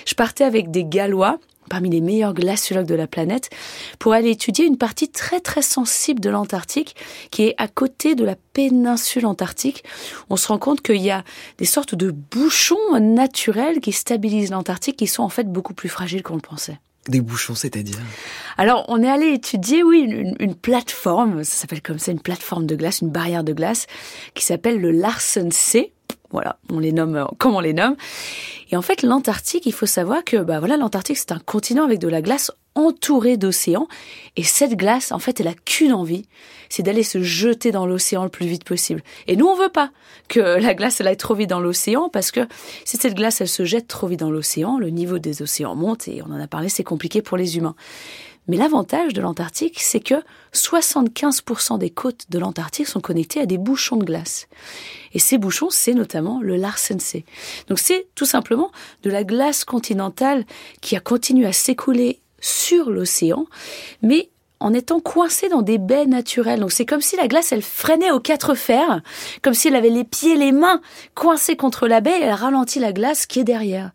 Je partais avec des Gallois parmi les meilleurs glaciologues de la planète, pour aller étudier une partie très très sensible de l'Antarctique, qui est à côté de la péninsule antarctique. On se rend compte qu'il y a des sortes de bouchons naturels qui stabilisent l'Antarctique, qui sont en fait beaucoup plus fragiles qu'on le pensait. Des bouchons, c'est-à-dire? Alors, on est allé étudier, oui, une, une plateforme, ça s'appelle comme ça, une plateforme de glace, une barrière de glace, qui s'appelle le Larsen C. Voilà, on les nomme euh, comme on les nomme. Et en fait, l'Antarctique, il faut savoir que bah voilà, l'Antarctique c'est un continent avec de la glace entourée d'océans et cette glace en fait, elle a qu'une envie, c'est d'aller se jeter dans l'océan le plus vite possible. Et nous on veut pas que la glace elle aille trop vite dans l'océan parce que si cette glace elle se jette trop vite dans l'océan, le niveau des océans monte et on en a parlé, c'est compliqué pour les humains. Mais l'avantage de l'Antarctique, c'est que 75% des côtes de l'Antarctique sont connectées à des bouchons de glace. Et ces bouchons, c'est notamment le Larsen Donc c'est tout simplement de la glace continentale qui a continué à s'écouler sur l'océan, mais en étant coincée dans des baies naturelles. Donc c'est comme si la glace, elle freinait aux quatre fers, comme si elle avait les pieds, les mains coincés contre la baie elle ralentit la glace qui est derrière.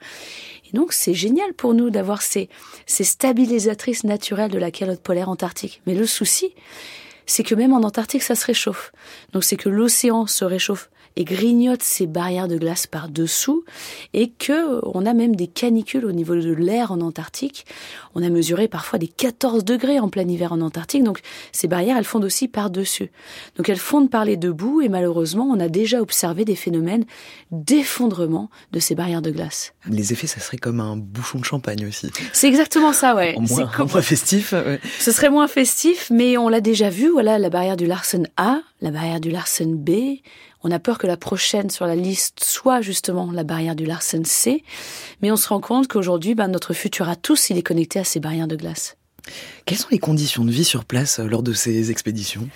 Donc, c'est génial pour nous d'avoir ces, ces stabilisatrices naturelles de la calotte polaire antarctique. Mais le souci, c'est que même en Antarctique, ça se réchauffe. Donc, c'est que l'océan se réchauffe et grignote ces barrières de glace par dessous et que on a même des canicules au niveau de l'air en Antarctique. On a mesuré parfois des 14 degrés en plein hiver en Antarctique. Donc ces barrières, elles fondent aussi par dessus. Donc elles fondent par les deux bouts et malheureusement, on a déjà observé des phénomènes d'effondrement de ces barrières de glace. Les effets, ça serait comme un bouchon de champagne aussi. C'est exactement ça, ouais. moins, moins festif. Ce serait moins festif, mais on l'a déjà vu. Voilà, la barrière du Larsen A, la barrière du Larsen B. On a peur que la prochaine sur la liste soit justement la barrière du Larsen C. Mais on se rend compte qu'aujourd'hui, ben, notre futur à tous, il est connecté à ces barrières de glace. Quelles sont les conditions de vie sur place euh, lors de ces expéditions?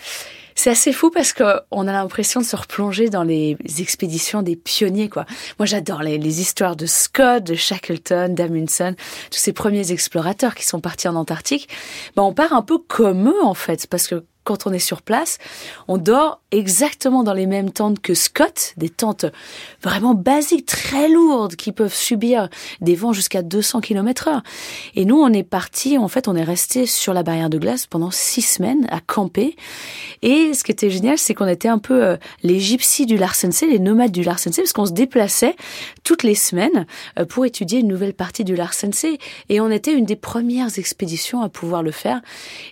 C'est assez fou parce qu'on a l'impression de se replonger dans les expéditions des pionniers, quoi. Moi, j'adore les, histoires de Scott, de Shackleton, d'Amundsen, tous ces premiers explorateurs qui sont partis en Antarctique. Ben, on part un peu comme eux, en fait, parce que quand on est sur place, on dort exactement dans les mêmes tentes que Scott, des tentes vraiment basiques, très lourdes, qui peuvent subir des vents jusqu'à 200 km heure. Et nous, on est parti, en fait, on est resté sur la barrière de glace pendant six semaines à camper. Et ce qui était génial, c'est qu'on était un peu euh, les gypsies du Larsen les nomades du Larsen parce qu'on se déplaçait toutes les semaines euh, pour étudier une nouvelle partie du Larsen Et on était une des premières expéditions à pouvoir le faire.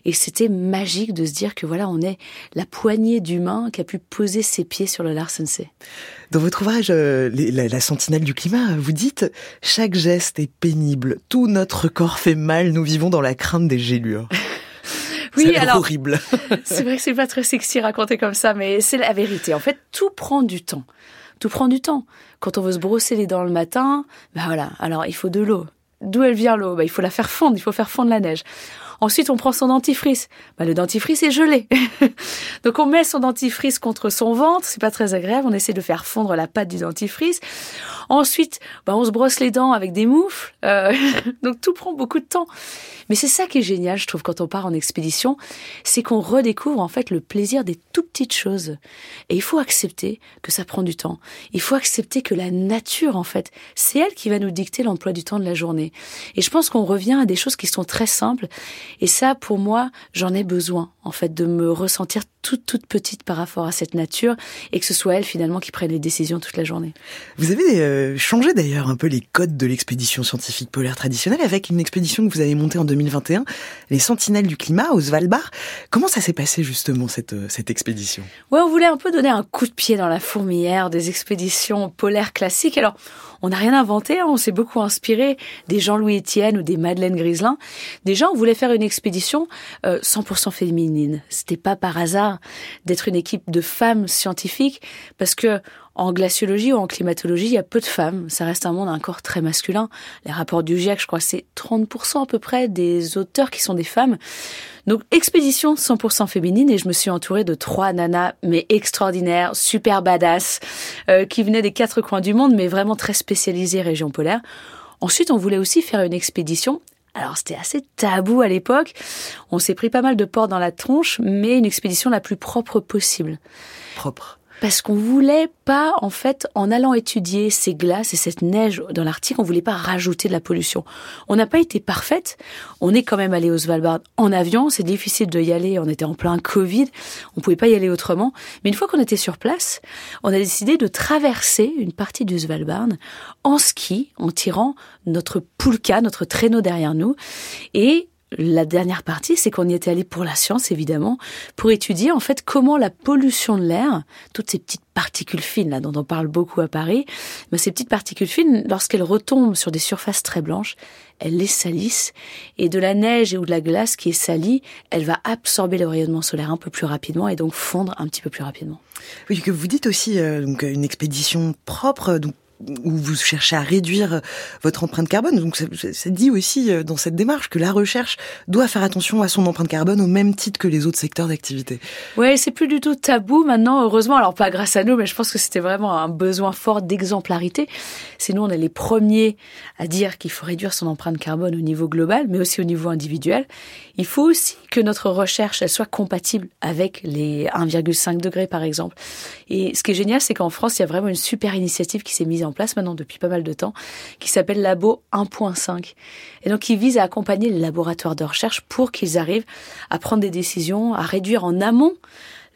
Et c'était magique de se dire que voilà, on est la poignée d'humains qui a pu poser ses pieds sur le Larsen Dans votre ouvrage euh, la, sentinelle du climat, vous dites chaque geste est pénible, tout notre corps fait mal, nous vivons dans la crainte des gélures. oui, alors horrible. c'est vrai que c'est pas très sexy raconter comme ça, mais c'est la vérité. En fait, tout prend du temps. Tout prend du temps. Quand on veut se brosser les dents le matin, ben voilà. Alors il faut de l'eau. D'où elle vient l'eau? Ben, il faut la faire fondre. Il faut faire fondre la neige. Ensuite, on prend son dentifrice. Bah, le dentifrice est gelé. Donc, on met son dentifrice contre son ventre. C'est pas très agréable. On essaie de faire fondre la pâte du dentifrice. Ensuite, bah, on se brosse les dents avec des moufles. Euh, donc, tout prend beaucoup de temps. Mais c'est ça qui est génial, je trouve, quand on part en expédition. C'est qu'on redécouvre, en fait, le plaisir des tout petites choses. Et il faut accepter que ça prend du temps. Il faut accepter que la nature, en fait, c'est elle qui va nous dicter l'emploi du temps de la journée. Et je pense qu'on revient à des choses qui sont très simples et ça, pour moi, j'en ai besoin, en fait, de me ressentir toute, toute petite par rapport à cette nature et que ce soit elle, finalement, qui prenne les décisions toute la journée. Vous avez euh, changé d'ailleurs un peu les codes de l'expédition scientifique polaire traditionnelle avec une expédition que vous avez montée en 2021, les Sentinelles du climat au Svalbard. Comment ça s'est passé, justement, cette, euh, cette expédition? Ouais, on voulait un peu donner un coup de pied dans la fourmilière des expéditions polaires classiques. Alors, on n'a rien inventé, hein. on s'est beaucoup inspiré des Jean-Louis Etienne ou des Madeleine Griselin. Déjà, on voulait faire une expédition 100% euh, féminine. C'était pas par hasard d'être une équipe de femmes scientifiques, parce que en glaciologie ou en climatologie, il y a peu de femmes. Ça reste un monde encore très masculin. Les rapports du GIEC, je crois, c'est 30% à peu près des auteurs qui sont des femmes. Donc, expédition 100% féminine et je me suis entourée de trois nanas, mais extraordinaires, super badass, euh, qui venaient des quatre coins du monde, mais vraiment très spécialisées région polaire. Ensuite, on voulait aussi faire une expédition alors c'était assez tabou à l'époque. On s'est pris pas mal de portes dans la tronche, mais une expédition la plus propre possible. Propre parce qu'on voulait pas, en fait, en allant étudier ces glaces et cette neige dans l'Arctique, on voulait pas rajouter de la pollution. On n'a pas été parfaite. On est quand même allé au Svalbard en avion. C'est difficile de y aller. On était en plein Covid. On pouvait pas y aller autrement. Mais une fois qu'on était sur place, on a décidé de traverser une partie du Svalbard en ski, en tirant notre poulka, notre traîneau derrière nous. Et la dernière partie, c'est qu'on y était allé pour la science, évidemment, pour étudier en fait comment la pollution de l'air, toutes ces petites particules fines là dont on parle beaucoup à Paris, mais ces petites particules fines, lorsqu'elles retombent sur des surfaces très blanches, elles les salissent et de la neige ou de la glace qui est salie, elle va absorber le rayonnement solaire un peu plus rapidement et donc fondre un petit peu plus rapidement. Oui, que vous dites aussi euh, donc une expédition propre, donc où vous cherchez à réduire votre empreinte carbone. Donc, c'est dit aussi euh, dans cette démarche que la recherche doit faire attention à son empreinte carbone au même titre que les autres secteurs d'activité. Oui, c'est plus du tout tabou maintenant, heureusement. Alors, pas grâce à nous, mais je pense que c'était vraiment un besoin fort d'exemplarité. Sinon, on est les premiers à dire qu'il faut réduire son empreinte carbone au niveau global, mais aussi au niveau individuel. Il faut aussi que notre recherche, elle soit compatible avec les 1,5 degrés, par exemple. Et ce qui est génial, c'est qu'en France, il y a vraiment une super initiative qui s'est mise en place maintenant depuis pas mal de temps, qui s'appelle Labo 1.5. Et donc, qui vise à accompagner les laboratoires de recherche pour qu'ils arrivent à prendre des décisions, à réduire en amont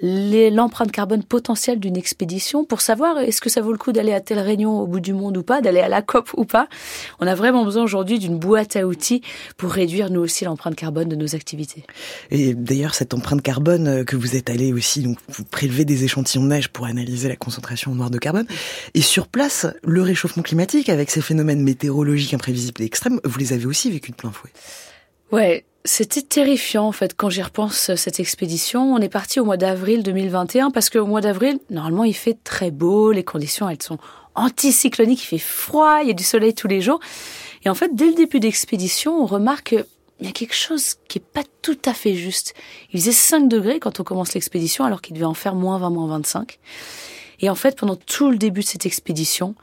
l'empreinte carbone potentielle d'une expédition pour savoir est-ce que ça vaut le coup d'aller à telle réunion au bout du monde ou pas, d'aller à la COP ou pas. On a vraiment besoin aujourd'hui d'une boîte à outils pour réduire nous aussi l'empreinte carbone de nos activités. Et d'ailleurs, cette empreinte carbone euh, que vous êtes allé aussi, donc vous prélevez des échantillons de neige pour analyser la concentration noire de carbone. Et sur place, le réchauffement climatique avec ces phénomènes météorologiques imprévisibles et extrêmes, vous les avez aussi vécu de plein fouet. Ouais, c'était terrifiant en fait quand j'y repense cette expédition. On est parti au mois d'avril 2021 parce qu'au mois d'avril, normalement, il fait très beau, les conditions elles sont anticycloniques, il fait froid, il y a du soleil tous les jours. Et en fait, dès le début d'expédition, on remarque qu'il y a quelque chose qui est pas tout à fait juste. Il faisait 5 degrés quand on commence l'expédition alors qu'il devait en faire moins 20, moins 25. Et en fait, pendant tout le début de cette expédition,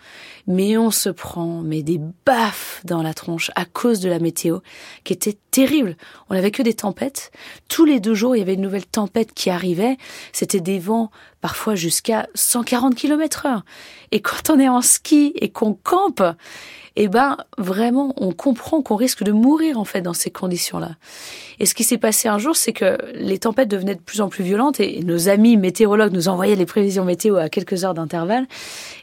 mais on se prend mais des baffes dans la tronche à cause de la météo qui était terrible. On n'avait que des tempêtes. Tous les deux jours, il y avait une nouvelle tempête qui arrivait. C'était des vents parfois jusqu'à 140 km heure. Et quand on est en ski et qu'on campe, eh ben vraiment on comprend qu'on risque de mourir en fait dans ces conditions-là. Et ce qui s'est passé un jour, c'est que les tempêtes devenaient de plus en plus violentes et nos amis météorologues nous envoyaient les prévisions météo à quelques heures d'intervalle.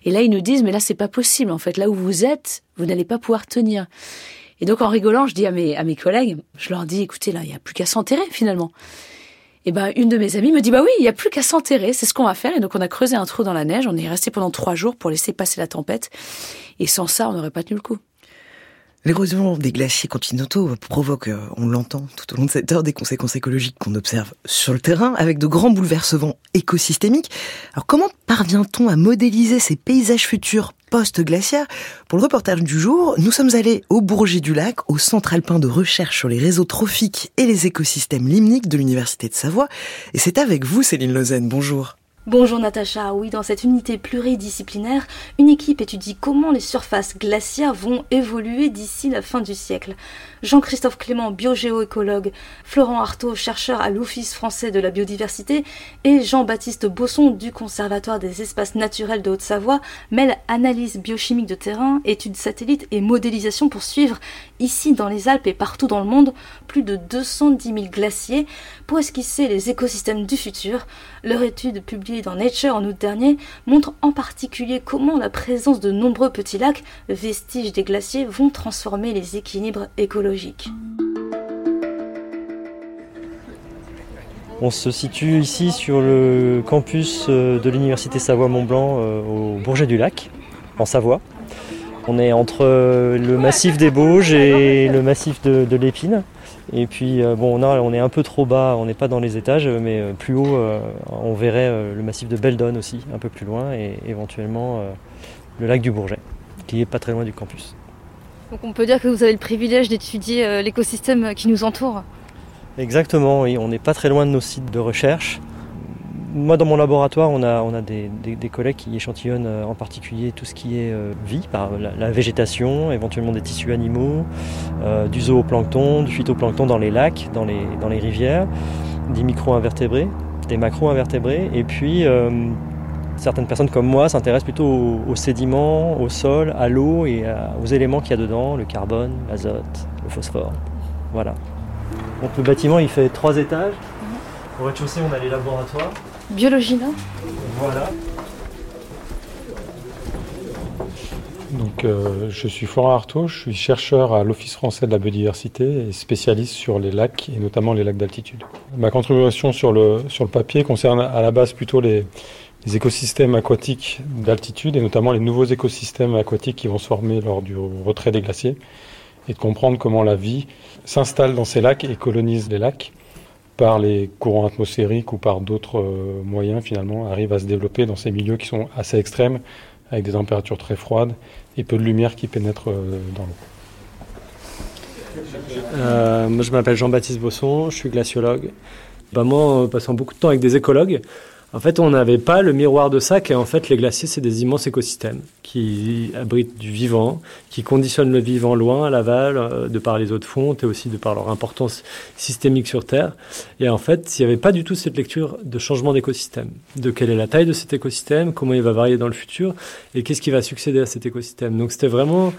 Et là ils nous disent mais là c'est pas possible en fait là où vous êtes, vous n'allez pas pouvoir tenir. Et donc en rigolant, je dis à mes à mes collègues, je leur dis écoutez là il y a plus qu'à s'enterrer finalement. Et ben une de mes amies me dit bah oui, il y a plus qu'à s'enterrer, c'est ce qu'on va faire. Et donc on a creusé un trou dans la neige, on est resté pendant trois jours pour laisser passer la tempête. Et sans ça, on n'aurait pas tenu le coup. L'érosion des glaciers continentaux provoque, euh, on l'entend tout au long de cette heure, des conséquences écologiques qu'on observe sur le terrain avec de grands bouleversements écosystémiques. Alors comment parvient-on à modéliser ces paysages futurs post-glaciaires? Pour le reportage du jour, nous sommes allés au Bourget du Lac, au Centre alpin de recherche sur les réseaux trophiques et les écosystèmes limniques de l'Université de Savoie. Et c'est avec vous, Céline Lausanne. Bonjour. Bonjour Natacha, oui, dans cette unité pluridisciplinaire, une équipe étudie comment les surfaces glaciaires vont évoluer d'ici la fin du siècle. Jean-Christophe Clément, biogéoécologue, Florent Artaud, chercheur à l'Office français de la biodiversité, et Jean-Baptiste Bosson du Conservatoire des espaces naturels de Haute-Savoie mêlent analyse biochimique de terrain, études satellites et modélisation pour suivre, ici dans les Alpes et partout dans le monde, plus de 210 000 glaciers pour esquisser les écosystèmes du futur. Leur étude publiée dans Nature en août dernier montre en particulier comment la présence de nombreux petits lacs, vestiges des glaciers, vont transformer les équilibres écologiques. On se situe ici sur le campus euh, de l'Université Savoie-Mont-Blanc euh, au Bourget du Lac, en Savoie. On est entre euh, le massif des Bauges et le massif de, l'Épine. Et puis bon, on, est un peu trop bas, on n'est pas dans les étages, mais plus haut, on verrait le massif de Beldon aussi, un peu plus loin, et éventuellement le lac du Bourget, qui est pas très loin du campus. Donc on peut dire que vous avez le privilège d'étudier l'écosystème qui nous entoure Exactement, oui. on n'est pas très loin de nos sites de recherche. Moi, dans mon laboratoire, on a, des, collègues qui échantillonnent euh, en particulier tout ce qui est euh, vie, par la, végétation, éventuellement des tissus animaux, euh, du zooplancton, du phytoplancton dans les lacs, dans les rivières, des micro-invertébrés, des macro-invertébrés, et puis certaines personnes comme moi s'intéressent plutôt aux, sédiments, au sol, à l'eau et aux éléments qu'il y a dedans, le carbone, l'azote, le phosphore. Voilà. Donc le bâtiment il fait trois étages. Au rez-de-chaussée on a les laboratoires. Biologie non? Voilà. Donc, euh, je suis Florent Artaud, je suis chercheur à l'Office français de la biodiversité et spécialiste sur les lacs et notamment les lacs d'altitude. Ma contribution sur le, sur le papier concerne à la base plutôt les, les écosystèmes aquatiques d'altitude et notamment les nouveaux écosystèmes aquatiques qui vont se former lors du retrait des glaciers et de comprendre comment la vie s'installe dans ces lacs et colonise les lacs par les courants atmosphériques ou par d'autres euh, moyens finalement arrive à se développer dans ces milieux qui sont assez extrêmes avec des températures très froides et peu de lumière qui pénètre euh, dans l'eau. Euh, je m'appelle Jean-Baptiste Bosson, je suis glaciologue. Bah, moi, en passant beaucoup de temps avec des écologues, en fait, on n'avait pas le miroir de ça, et en fait, les glaciers, c'est des immenses écosystèmes qui abritent du vivant, qui conditionnent le vivant loin, à l'aval, euh, de par les eaux de fonte et aussi de par leur importance systémique sur Terre. Et en fait, il n'y avait pas du tout cette lecture de changement d'écosystème, de quelle est la taille de cet écosystème, comment il va varier dans le futur, et qu'est-ce qui va succéder à cet écosystème. Donc, c'était vraiment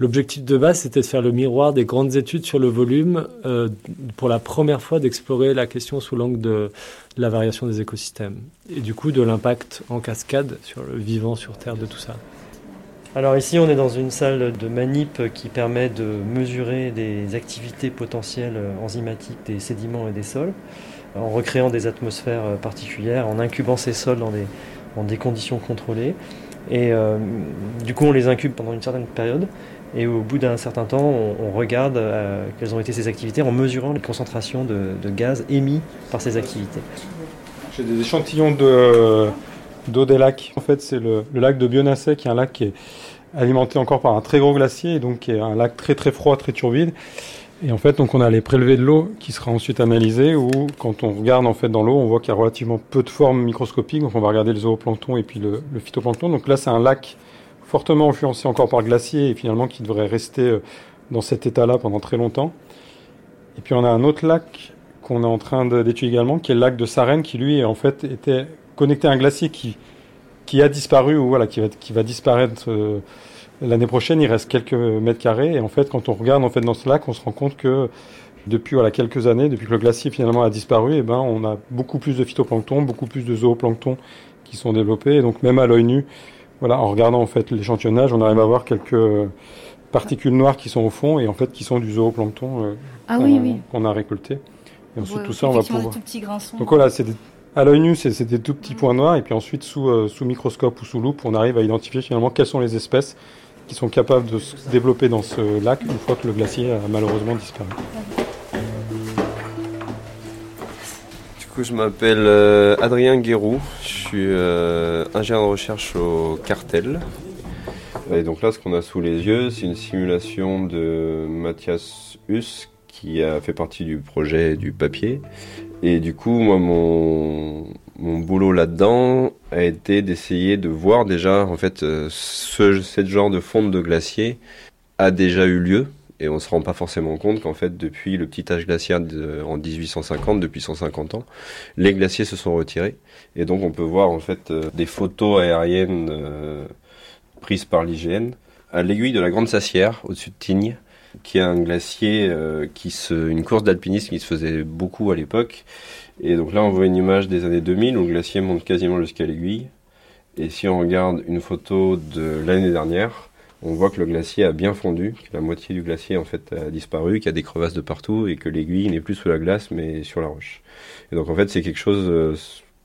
L'objectif de base, c'était de faire le miroir des grandes études sur le volume, euh, pour la première fois d'explorer la question sous l'angle de, la variation des écosystèmes, et du coup de l'impact en cascade sur le vivant sur Terre de tout ça. Alors ici, on est dans une salle de manip qui permet de mesurer des activités potentielles enzymatiques des sédiments et des sols, en recréant des atmosphères particulières, en incubant ces sols dans des, conditions contrôlées. Et euh, du coup, on les incube pendant une certaine période. Et au bout d'un certain temps, on, regarde euh, quelles ont été ces activités en mesurant les concentrations de, gaz émis par ces activités. J'ai des échantillons d'eau des lacs. En fait, c'est le, lac de Bionasset, qui est un lac qui est alimenté encore par un très gros glacier, et donc qui est un lac très très froid, très turbide. Et en fait, donc on a les prélevés de l'eau qui sera ensuite analysée, où quand on regarde en fait dans l'eau, on voit qu'il y a relativement peu de formes microscopiques. Donc on va regarder le zooplancton et puis le phytoplancton. Donc là, c'est un lac fortement influencé encore par glacier et finalement qui devrait rester euh, dans cet état-là pendant très longtemps. Et puis on a un autre lac qu'on est en train d'étudier également, qui est le lac de Sarenne, qui lui en fait était connecté à un glacier qui a disparu ou voilà qui va disparaître. Euh, L'année prochaine, il reste quelques mètres carrés. Et en fait, quand on regarde en fait, dans ce lac, on se rend compte que depuis quelques années, depuis que le glacier finalement a disparu, eh ben, on a beaucoup plus de phytoplancton, beaucoup plus de zooplancton qui sont développés. Et donc même à l'œil nu, voilà, en regardant en fait l'échantillonnage, on arrive à voir quelques particules noires qui sont au fond et en fait qui sont du zooplancton euh, ah qu'on a récolté. Et ensuite tout ça, on va pouvoir. Donc voilà, c'est à l'œil nu, c'est des tout petits points noirs et puis ensuite sous, euh, sous microscope ou sous loupe, on arrive à identifier finalement quelles sont les espèces qui sont capables de se développer dans ce lac une fois que le glacier a malheureusement disparu. Je m'appelle euh, Adrien Guérou, je suis euh, ingénieur de recherche au cartel. Et donc là, ce qu'on a sous les yeux, c'est une simulation de Mathias Huss qui a fait partie du projet du papier. Et du coup, moi, mon, boulot là-dedans a été d'essayer de voir déjà, en fait, euh, ce, genre de fonte de glacier a déjà eu lieu. Et on ne se rend pas forcément compte qu'en fait, depuis le petit âge glaciaire en 1850, depuis 150 ans, les glaciers se sont retirés. Et donc, on peut voir en fait euh, des photos aériennes euh, prises par l'IGN à l'aiguille de la Grande Sassière, au-dessus de Tignes, qui est un glacier qui se, une course d'alpinisme qui se faisait beaucoup à l'époque et donc là, on voit une image des années 2000 où le glacier monte quasiment jusqu'à l'aiguille. Et si on regarde une photo de l'année dernière, on voit que le glacier a bien fondu, que la moitié du glacier en fait a disparu, qu'il y a des crevasses de partout et que l'aiguille n'est plus sous la glace mais sur la roche. Et donc en fait, c'est quelque chose euh,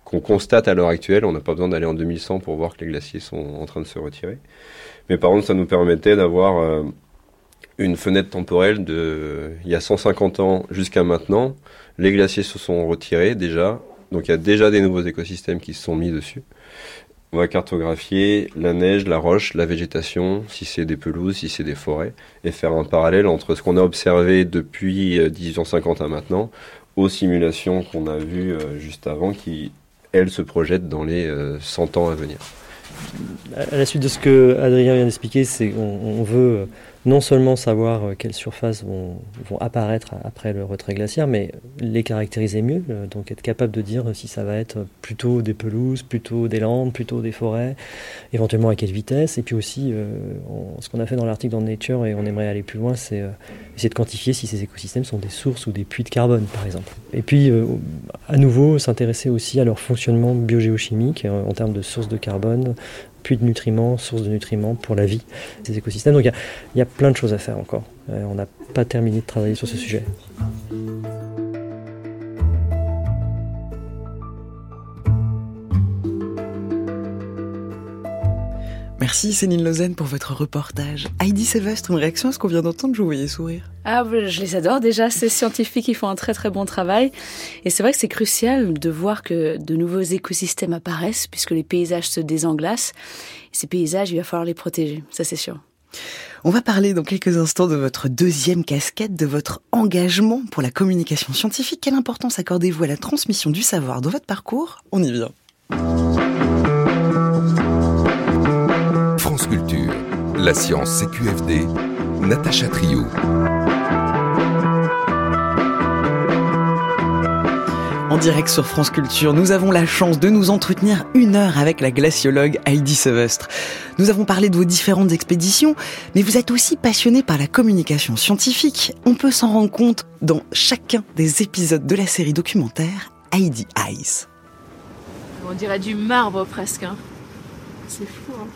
qu'on constate à l'heure actuelle. On n'a pas besoin d'aller en 2100 pour voir que les glaciers sont en train de se retirer. Mais par contre, ça nous permettait d'avoir euh, une fenêtre temporelle de il y a 150 ans jusqu'à maintenant. Les glaciers se sont retirés déjà, donc il y a déjà des nouveaux écosystèmes qui se sont mis dessus. On va cartographier la neige, la roche, la végétation, si c'est des pelouses, si c'est des forêts, et faire un parallèle entre ce qu'on a observé depuis 1850 euh, à maintenant aux simulations qu'on a vues euh, juste avant qui, elles, se projettent dans les 100 euh, ans à venir. À la suite de ce que Adrien vient d'expliquer, c'est qu'on veut non seulement savoir euh, quelles surfaces vont, apparaître après le retrait glaciaire, mais les caractériser mieux, euh, donc être capable de dire si ça va être plutôt des pelouses, plutôt des landes, plutôt des forêts, éventuellement à quelle vitesse, et puis aussi euh, ce qu'on a fait dans l'article dans Nature, et on aimerait aller plus loin, c'est essayer de quantifier si ces écosystèmes sont des sources ou des puits de carbone, par exemple. Et puis, à nouveau, s'intéresser aussi à leur fonctionnement biogéochimique en termes de sources de carbone, puits de nutriments, sources de nutriments pour la vie des écosystèmes. Donc il y, a plein de choses à faire encore. Euh, on n'a pas terminé de travailler sur ce sujet. Merci Céline Lausanne pour votre reportage. Heidi Sylvestre, une réaction à ce qu'on vient d'entendre, je vous voyais sourire. Ah, je les adore déjà, ces scientifiques qui font un très très bon travail. Et c'est vrai que c'est crucial de voir que de nouveaux écosystèmes apparaissent puisque les paysages se désenglacent. Et ces paysages, il va falloir les protéger, ça c'est sûr. On va parler dans quelques instants de votre deuxième casquette, de votre engagement pour la communication scientifique. Quelle importance accordez-vous à la transmission du savoir dans votre parcours? On y vient. La science CQFD, Natacha Trio. En direct sur France Culture, nous avons la chance de nous entretenir une heure avec la glaciologue Heidi Sevestre. Nous avons parlé de vos différentes expéditions, mais vous êtes aussi passionné par la communication scientifique. On peut s'en rendre compte dans chacun des épisodes de la série documentaire Heidi Eyes. On dirait du marbre presque. Hein. C'est fou. Hein.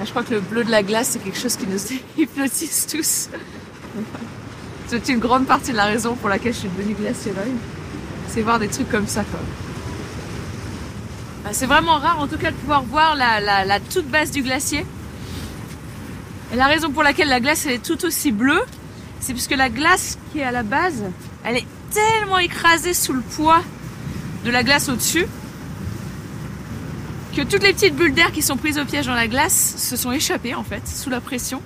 Ah, je crois que le bleu de la glace, c'est quelque chose qui nous hypnotise tous. c'est une grande partie de la raison pour laquelle je suis devenue glaciologue. C'est voir des trucs comme ça. Ah, c'est vraiment rare en tout cas de pouvoir voir la, toute base du glacier. Et la raison pour laquelle la glace est tout aussi bleue, c'est puisque la glace qui est à la base, elle est tellement écrasée sous le poids de la glace au-dessus que toutes les petites bulles d'air qui sont prises au piège dans la glace se sont échappées en fait sous la pression.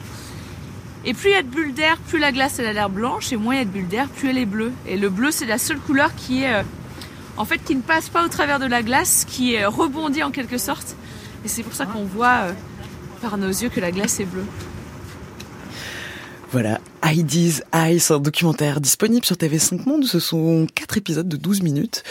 Et plus il y a de bulles d'air, plus la glace elle a l'air blanche et moins il y a de bulles d'air, plus elle est bleue. Et le bleu c'est la seule couleur qui est euh, en fait qui ne passe pas au travers de la glace, qui est rebondie en quelque sorte. Et c'est pour ça qu'on voit euh, par nos yeux que la glace est bleue. Voilà, Heidi's Ice, un documentaire disponible sur TV5 Monde. Ce sont quatre épisodes de 12 minutes.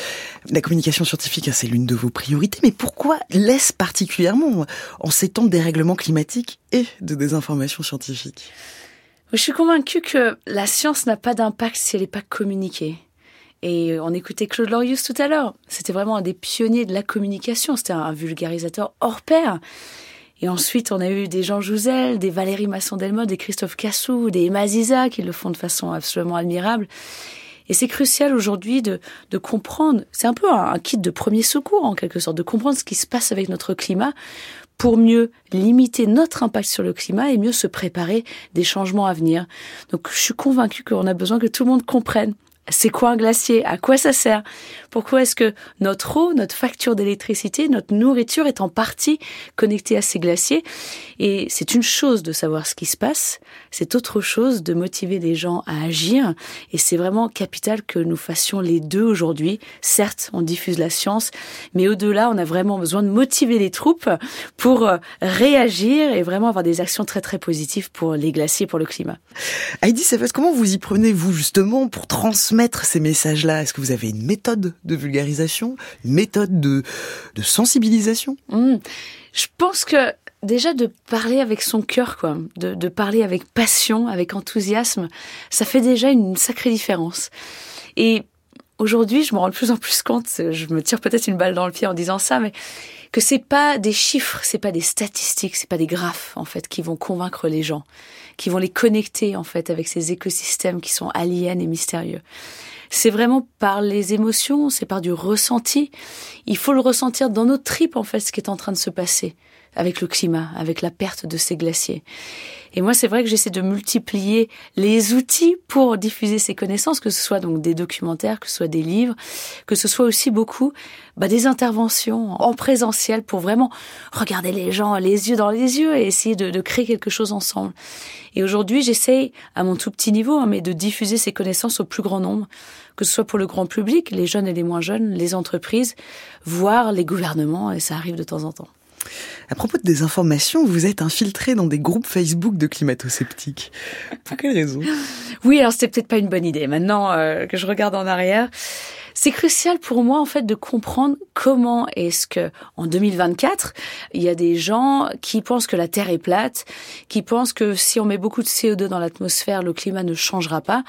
La communication scientifique, c'est l'une de vos priorités. Mais pourquoi laisse particulièrement en ces temps de dérèglement climatique et de désinformation scientifique? Je suis convaincue que la science n'a pas d'impact si elle n'est pas communiquée. Et on écoutait Claude Lorius tout à l'heure. C'était vraiment un des pionniers de la communication. C'était un vulgarisateur hors pair. Et ensuite, on a eu des Jean Jouzel, des Valérie Masson-Delmotte, des Christophe Cassou, des Emma Ziza qui le font de façon absolument admirable. Et c'est crucial aujourd'hui de, de comprendre, c'est un peu un, kit de premier secours en quelque sorte, de comprendre ce qui se passe avec notre climat pour mieux limiter notre impact sur le climat et mieux se préparer des changements à venir. Donc je suis convaincue qu'on a besoin que tout le monde comprenne c'est quoi un glacier? À quoi ça sert? Pourquoi est-ce que notre eau, notre facture d'électricité, notre nourriture est en partie connectée à ces glaciers? Et c'est une chose de savoir ce qui se passe, c'est autre chose de motiver les gens à agir. Et c'est vraiment capital que nous fassions les deux aujourd'hui. Certes, on diffuse la science, mais au-delà, on a vraiment besoin de motiver les troupes pour euh, réagir et vraiment avoir des actions très très positives pour les glaciers, pour le climat. Heidi comment vous y prenez-vous justement pour transmettre mettre ces messages-là? Est-ce que vous avez une méthode de vulgarisation, une méthode de, de sensibilisation? Hmm. Je pense que déjà de parler avec son cœur, quoi, de, parler avec passion, avec enthousiasme, ça fait déjà une sacrée différence. Et aujourd'hui, je me rends de plus en plus compte, je me tire peut-être une balle dans le pied en disant ça, mais que c'est pas des chiffres, c'est pas des statistiques, c'est pas des graphes en fait qui vont convaincre les gens, qui vont les connecter en fait avec ces écosystèmes qui sont aliens et mystérieux. C'est vraiment par les émotions, c'est par du ressenti. Il faut le ressentir dans nos tripes en fait ce qui est en train de se passer avec le climat, avec la perte de ces glaciers. Et moi, c'est vrai que j'essaie de multiplier les outils pour diffuser ces connaissances, que ce soit donc des documentaires, que ce soit des livres, que ce soit aussi beaucoup bah, des interventions en présentiel pour vraiment regarder les gens les yeux dans les yeux et essayer de, de créer quelque chose ensemble. Et aujourd'hui, j'essaie, à mon tout petit niveau, hein, mais de diffuser ces connaissances au plus grand nombre, que ce soit pour le grand public, les jeunes et les moins jeunes, les entreprises, voire les gouvernements, et ça arrive de temps en temps. À propos de désinformation, vous êtes infiltré dans des groupes Facebook de climato-sceptiques. Pour quelle raison? Oui, alors c'était peut-être pas une bonne idée. Maintenant euh, que je regarde en arrière, c'est crucial pour moi en fait de comprendre comment est-ce que en 2024 il y a des gens qui pensent que la Terre est plate, qui pensent que si on met beaucoup de CO2 dans l'atmosphère, le climat ne changera pas.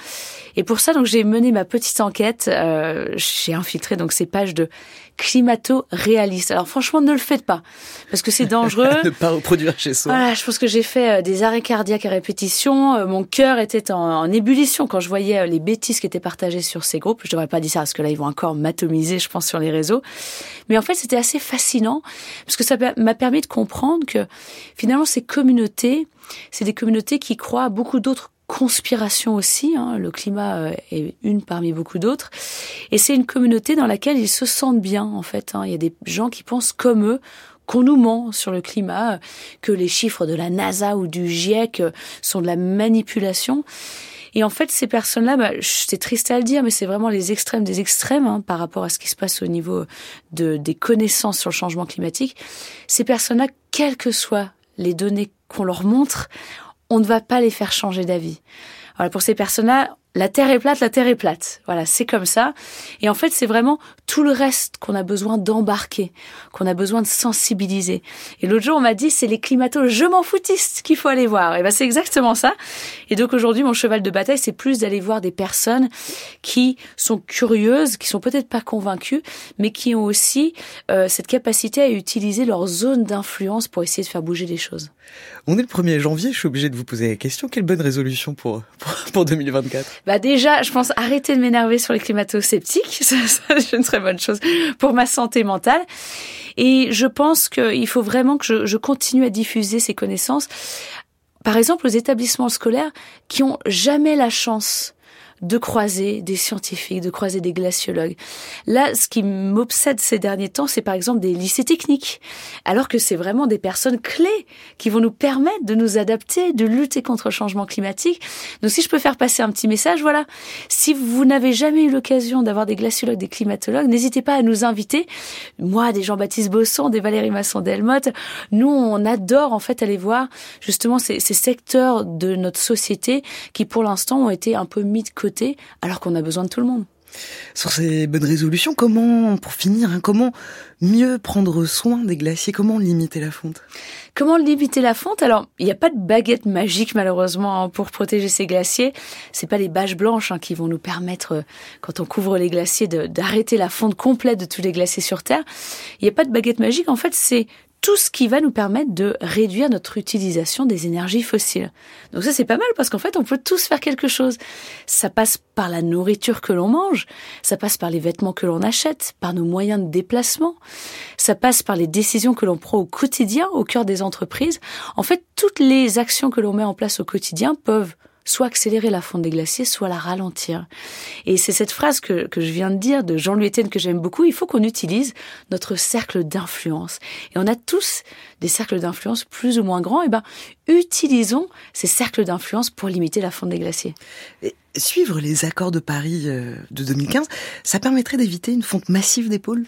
Et pour ça donc j'ai mené ma petite enquête. Euh, j'ai infiltré donc ces pages de climato-réaliste. Alors franchement, ne le faites pas, parce que c'est dangereux. ne pas reproduire chez soi. Voilà, je pense que j'ai fait euh, des arrêts cardiaques à répétition. Euh, mon cœur était en, ébullition quand je voyais euh, les bêtises qui étaient partagées sur ces groupes. Je devrais pas dire ça, parce que là, ils vont encore m'atomiser, je pense, sur les réseaux. Mais en fait, c'était assez fascinant, parce que ça m'a permis de comprendre que finalement, ces communautés, c'est des communautés qui croient à beaucoup d'autres conspiration aussi. Hein. Le climat euh, est une parmi beaucoup d'autres. Et c'est une communauté dans laquelle ils se sentent bien, en fait. Hein. Il y a des gens qui pensent comme eux qu'on nous ment sur le climat, que les chiffres de la NASA ou du GIEC sont de la manipulation. Et en fait, ces personnes-là, bah, c'est triste à le dire, mais c'est vraiment les extrêmes des extrêmes hein, par rapport à ce qui se passe au niveau de, des connaissances sur le changement climatique. Ces personnes-là, quelles que soient les données qu'on leur montre, on ne va pas les faire changer d'avis. Voilà, pour ces personnes-là, la Terre est plate, la Terre est plate. Voilà, c'est comme ça. Et en fait, c'est vraiment tout le reste qu'on a besoin d'embarquer, qu'on a besoin de sensibiliser. Et l'autre jour, on m'a dit, c'est les climatos je m'en foutistes qu'il faut aller voir. Et ben, c'est exactement ça. Et donc aujourd'hui, mon cheval de bataille, c'est plus d'aller voir des personnes qui sont curieuses, qui sont peut-être pas convaincues, mais qui ont aussi euh, cette capacité à utiliser leur zone d'influence pour essayer de faire bouger les choses. On est le 1er janvier, je suis obligé de vous poser la question. Quelle bonne résolution pour, pour, pour 2024 Bah déjà, je pense arrêter de m'énerver sur les climato-sceptiques. c'est une très bonne chose pour ma santé mentale. Et je pense qu'il faut vraiment que je, je continue à diffuser ces connaissances. Par exemple, aux établissements scolaires qui ont jamais la chance de croiser des scientifiques, de croiser des glaciologues. Là, ce qui m'obsède ces derniers temps, c'est par exemple des lycées techniques, alors que c'est vraiment des personnes clés qui vont nous permettre de nous adapter, de lutter contre le changement climatique. Donc si je peux faire passer un petit message, voilà, si vous n'avez jamais eu l'occasion d'avoir des glaciologues, des climatologues, n'hésitez pas à nous inviter. Moi, des Jean-Baptiste Bosson, des Valérie Masson-Delmotte, nous, on adore en fait aller voir justement ces, ces secteurs de notre société qui pour l'instant ont été un peu mis de côté alors qu'on a besoin de tout le monde. Sur ces bonnes résolutions, comment, pour finir, hein, comment mieux prendre soin des glaciers? Comment limiter la fonte? Comment limiter la fonte? Alors, il n'y a pas de baguette magique malheureusement hein, pour protéger ces glaciers. C'est pas les bâches blanches hein, qui vont nous permettre, euh, quand on couvre les glaciers, d'arrêter la fonte complète de tous les glaciers sur Terre. Il n'y a pas de baguette magique. En fait, c'est tout ce qui va nous permettre de réduire notre utilisation des énergies fossiles. Donc ça c'est pas mal parce qu'en fait on peut tous faire quelque chose. Ça passe par la nourriture que l'on mange, ça passe par les vêtements que l'on achète, par nos moyens de déplacement, ça passe par les décisions que l'on prend au quotidien au cœur des entreprises. En fait toutes les actions que l'on met en place au quotidien peuvent soit accélérer la fonte des glaciers, soit la ralentir. Et c'est cette phrase que, que je viens de dire de Jean-Louis Etienne que j'aime beaucoup. Il faut qu'on utilise notre cercle d'influence. Et on a tous des cercles d'influence plus ou moins grands. Et ben, utilisons ces cercles d'influence pour limiter la fonte des glaciers. suivre les accords de Paris euh, de 2015, ça permettrait d'éviter une fonte massive des pôles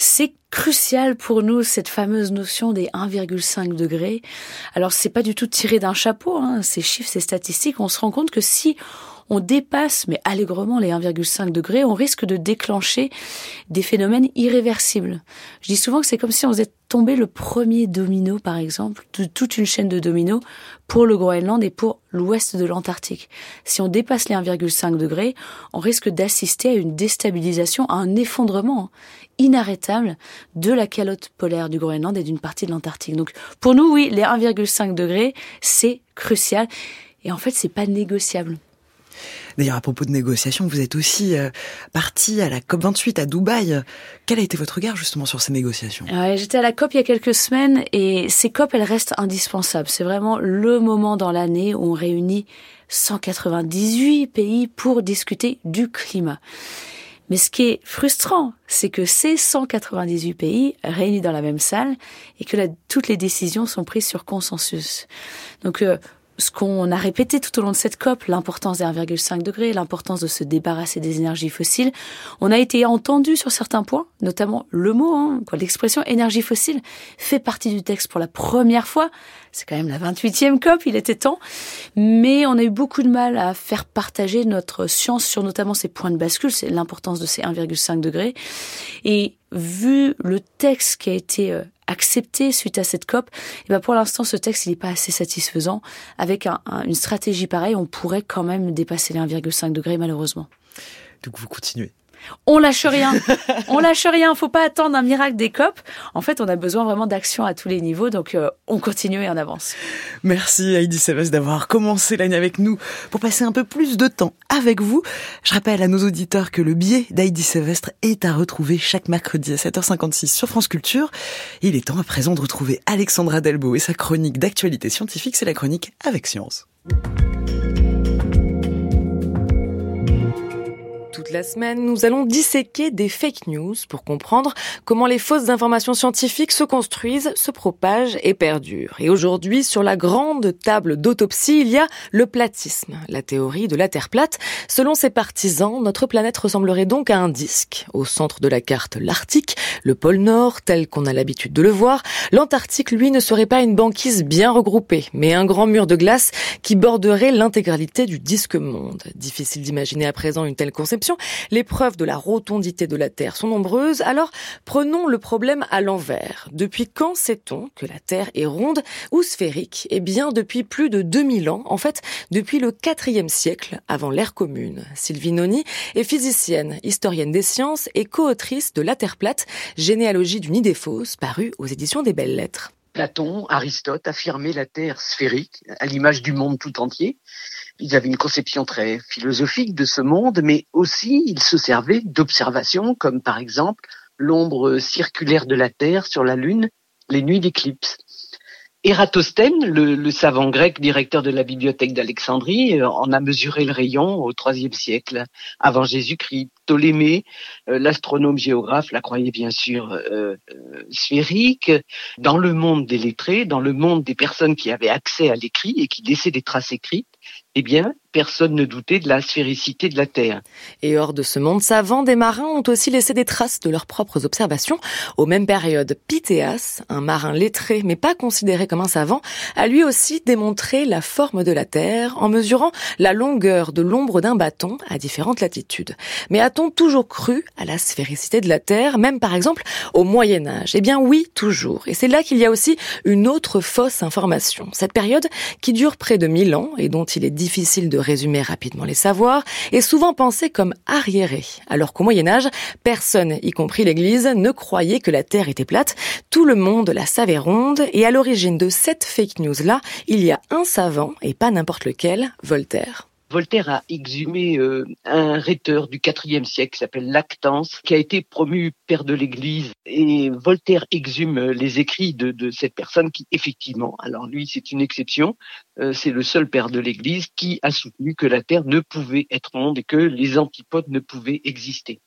c'est crucial pour nous cette fameuse notion des 1,5 degrés. Alors c'est pas du tout tiré d'un chapeau, hein, ces chiffres, ces statistiques. On se rend compte que si on dépasse, mais allègrement, les 1,5 degrés, on risque de déclencher des phénomènes irréversibles. Je dis souvent que c'est comme si on faisait tomber le premier domino, par exemple, de toute une chaîne de dominos pour le Groenland et pour l'ouest de l'Antarctique. Si on dépasse les 1,5 degrés, on risque d'assister à une déstabilisation, à un effondrement inarrêtable de la calotte polaire du Groenland et d'une partie de l'Antarctique. Donc, pour nous, oui, les 1,5 degrés, c'est crucial. Et en fait, c'est pas négociable. D'ailleurs, à propos de négociations, vous êtes aussi euh, parti à la COP28 à Dubaï. Quel a été votre regard justement sur ces négociations? J'étais à la COP il y a quelques semaines et ces COP, elles restent indispensables. C'est vraiment le moment dans l'année où on réunit 198 pays pour discuter du climat. Mais ce qui est frustrant, c'est que ces 198 pays réunis dans la même salle et que toutes les décisions sont prises sur consensus. Donc euh, ce qu'on a répété tout au long de cette COP, l'importance des 1,5 degrés, l'importance de se débarrasser des énergies fossiles. On a été entendu sur certains points, notamment le mot, hein, l'expression énergie fossile fait partie du texte pour la première fois. C'est quand même la 28e COP, il était temps. Mais on a eu beaucoup de mal à faire partager notre science sur notamment ces points de bascule, c'est l'importance de ces 1,5 degrés. Et vu le texte qui a été euh, accepté suite à cette COP, et eh ben pour l'instant, ce texte, il n'est pas assez satisfaisant. Avec une stratégie pareille, on pourrait quand même dépasser les 1,5 degrés, malheureusement. Donc vous continuez. On lâche rien. on lâche rien. Faut pas attendre un miracle des COP. En fait, on a besoin vraiment d'action à tous les niveaux. Donc, euh, on continue et on avance. Merci Heidi Sévestre d'avoir commencé l'année avec nous pour passer un peu plus de temps avec vous. Je rappelle à nos auditeurs que le biais d'Heidi Sévestre est à retrouver chaque mercredi à 7h56 sur France Culture. Il est temps à présent de retrouver Alexandra Delbo et sa chronique d'actualité scientifique. C'est la chronique avec science. Toute la semaine, nous allons disséquer des fake news pour comprendre comment les fausses informations scientifiques se construisent, se propagent et perdurent. Et aujourd'hui, sur la grande table d'autopsie, il y a le platisme, la théorie de la Terre plate. Selon ses partisans, notre planète ressemblerait donc à un disque. Au centre de la carte, l'Arctique, le pôle Nord, tel qu'on a l'habitude de le voir. L'Antarctique, lui, ne serait pas une banquise bien regroupée, mais un grand mur de glace qui borderait l'intégralité du disque monde. Difficile d'imaginer à présent une telle conception. Les preuves de la rotondité de la Terre sont nombreuses. Alors, prenons le problème à l'envers. Depuis quand sait-on que la Terre est ronde ou sphérique? Eh bien, depuis plus de 2000 ans. En fait, depuis le 4e siècle, avant l'ère commune. Sylvie Noni est physicienne, historienne des sciences et co-autrice de La Terre plate, généalogie d'une idée fausse, parue aux éditions des Belles Lettres. Platon, Aristote affirmaient la Terre sphérique, à l'image du monde tout entier. Ils avaient une conception très philosophique de ce monde, mais aussi ils se servaient d'observations comme par exemple l'ombre circulaire de la Terre sur la Lune les nuits d'éclipse. Ératosthène, le, savant grec directeur de la bibliothèque d'Alexandrie, euh, en a mesuré le rayon au IIIe siècle avant Jésus-Christ. Ptolémée, euh, l'astronome géographe, la croyait bien sûr euh, sphérique. Dans le monde des lettrés, dans le monde des personnes qui avaient accès à l'écrit et qui laissaient des traces écrites, eh bien, personne ne doutait de la sphéricité de la Terre. Et hors de ce monde savant, des marins ont aussi laissé des traces de leurs propres observations. Aux mêmes périodes, Pythéas, un marin lettré mais pas considéré comme un savant, a lui aussi démontré la forme de la Terre en mesurant la longueur de l'ombre d'un bâton à différentes latitudes. Mais a-t-on toujours cru à la sphéricité de la Terre, même par exemple au Moyen Âge? Eh bien oui, toujours. Et c'est là qu'il y a aussi une autre fausse information. Cette période qui dure près de mille ans et dont il est difficile de résumer rapidement les savoirs, est souvent pensée comme arriérée, alors qu'au Moyen Âge, personne, y compris l'Église, ne croyait que la Terre était plate, tout le monde la savait ronde, et à l'origine de cette fake news-là, il y a un savant, et pas n'importe lequel, Voltaire. Voltaire a exhumé euh, un rhéteur du IVe siècle qui s'appelle Lactance, qui a été promu père de l'Église. Et Voltaire exhume euh, les écrits de, cette personne qui, effectivement, alors lui c'est une exception, euh, c'est le seul père de l'Église qui a soutenu que la Terre ne pouvait être ronde et que les antipodes ne pouvaient exister.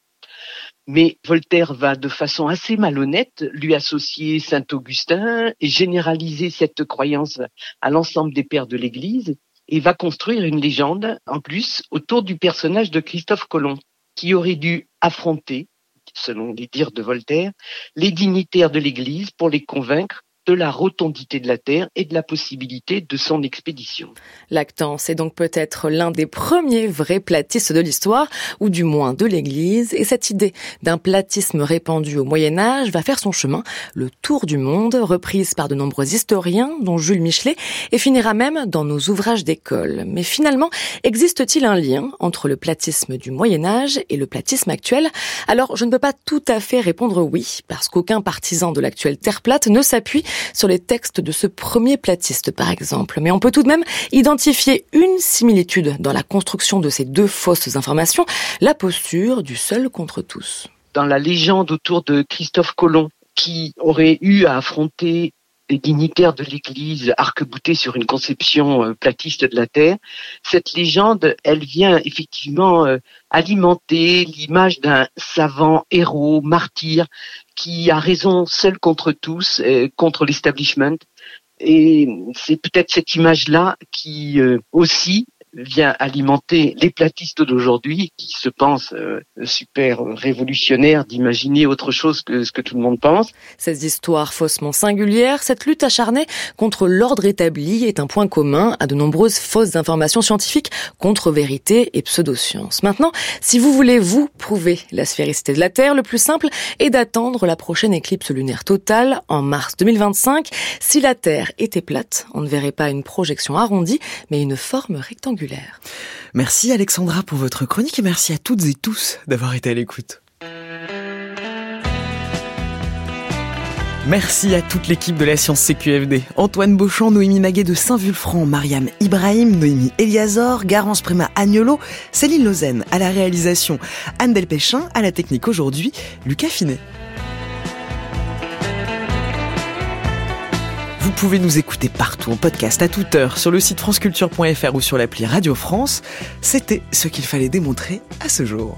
Mais Voltaire va de façon assez malhonnête lui associer Saint Augustin et généraliser cette croyance à l'ensemble des pères de l'Église et va construire une légende en plus autour du personnage de Christophe Colomb, qui aurait dû affronter, selon les dires de Voltaire, les dignitaires de l'Église pour les convaincre de la rotondité de la Terre et de la possibilité de son expédition. Lactance est donc peut-être l'un des premiers vrais platistes de l'histoire, ou du moins de l'Église, et cette idée d'un platisme répandu au Moyen Âge va faire son chemin, le tour du monde, reprise par de nombreux historiens, dont Jules Michelet, et finira même dans nos ouvrages d'école. Mais finalement, existe-t-il un lien entre le platisme du Moyen Âge et le platisme actuel? Alors, je ne peux pas tout à fait répondre oui, parce qu'aucun partisan de l'actuelle Terre plate ne s'appuie sur les textes de ce premier platiste, par exemple. Mais on peut tout de même identifier une similitude dans la construction de ces deux fausses informations, la posture du seul contre tous. Dans la légende autour de Christophe Colomb, qui aurait eu à affronter des dignitaires de l'Église arc-boutés sur une conception euh, platiste de la Terre. Cette légende, elle vient effectivement euh, alimenter l'image d'un savant héros, martyr, qui a raison seul contre tous, euh, contre l'establishment. Et c'est peut-être cette image-là qui aussi vient alimenter les platistes d'aujourd'hui qui se pensent euh, super révolutionnaires d'imaginer autre chose que ce que tout le monde pense. Ces histoires faussement singulières, cette lutte acharnée contre l'ordre établi est un point commun à de nombreuses fausses informations scientifiques contre vérité et pseudosciences. Maintenant, si vous voulez vous prouver la sphéricité de la Terre, le plus simple est d'attendre la prochaine éclipse lunaire totale en mars 2025. Si la Terre était plate, on ne verrait pas une projection arrondie, mais une forme rectangulaire. Merci Alexandra pour votre chronique et merci à toutes et tous d'avoir été à l'écoute. Merci à toute l'équipe de la science CQFD. Antoine Beauchamp, Noémie Maguet de Saint-Vulfranc, Mariam Ibrahim, Noémie Eliazor, Garance Prima Agnolo, Céline Lausanne à la réalisation, Anne Delpéchin à la technique aujourd'hui, Lucas Finet. Pouvez nous écouter partout en podcast à toute heure sur le site franceculture.fr ou sur l'appli Radio France. C'était ce qu'il fallait démontrer à ce jour.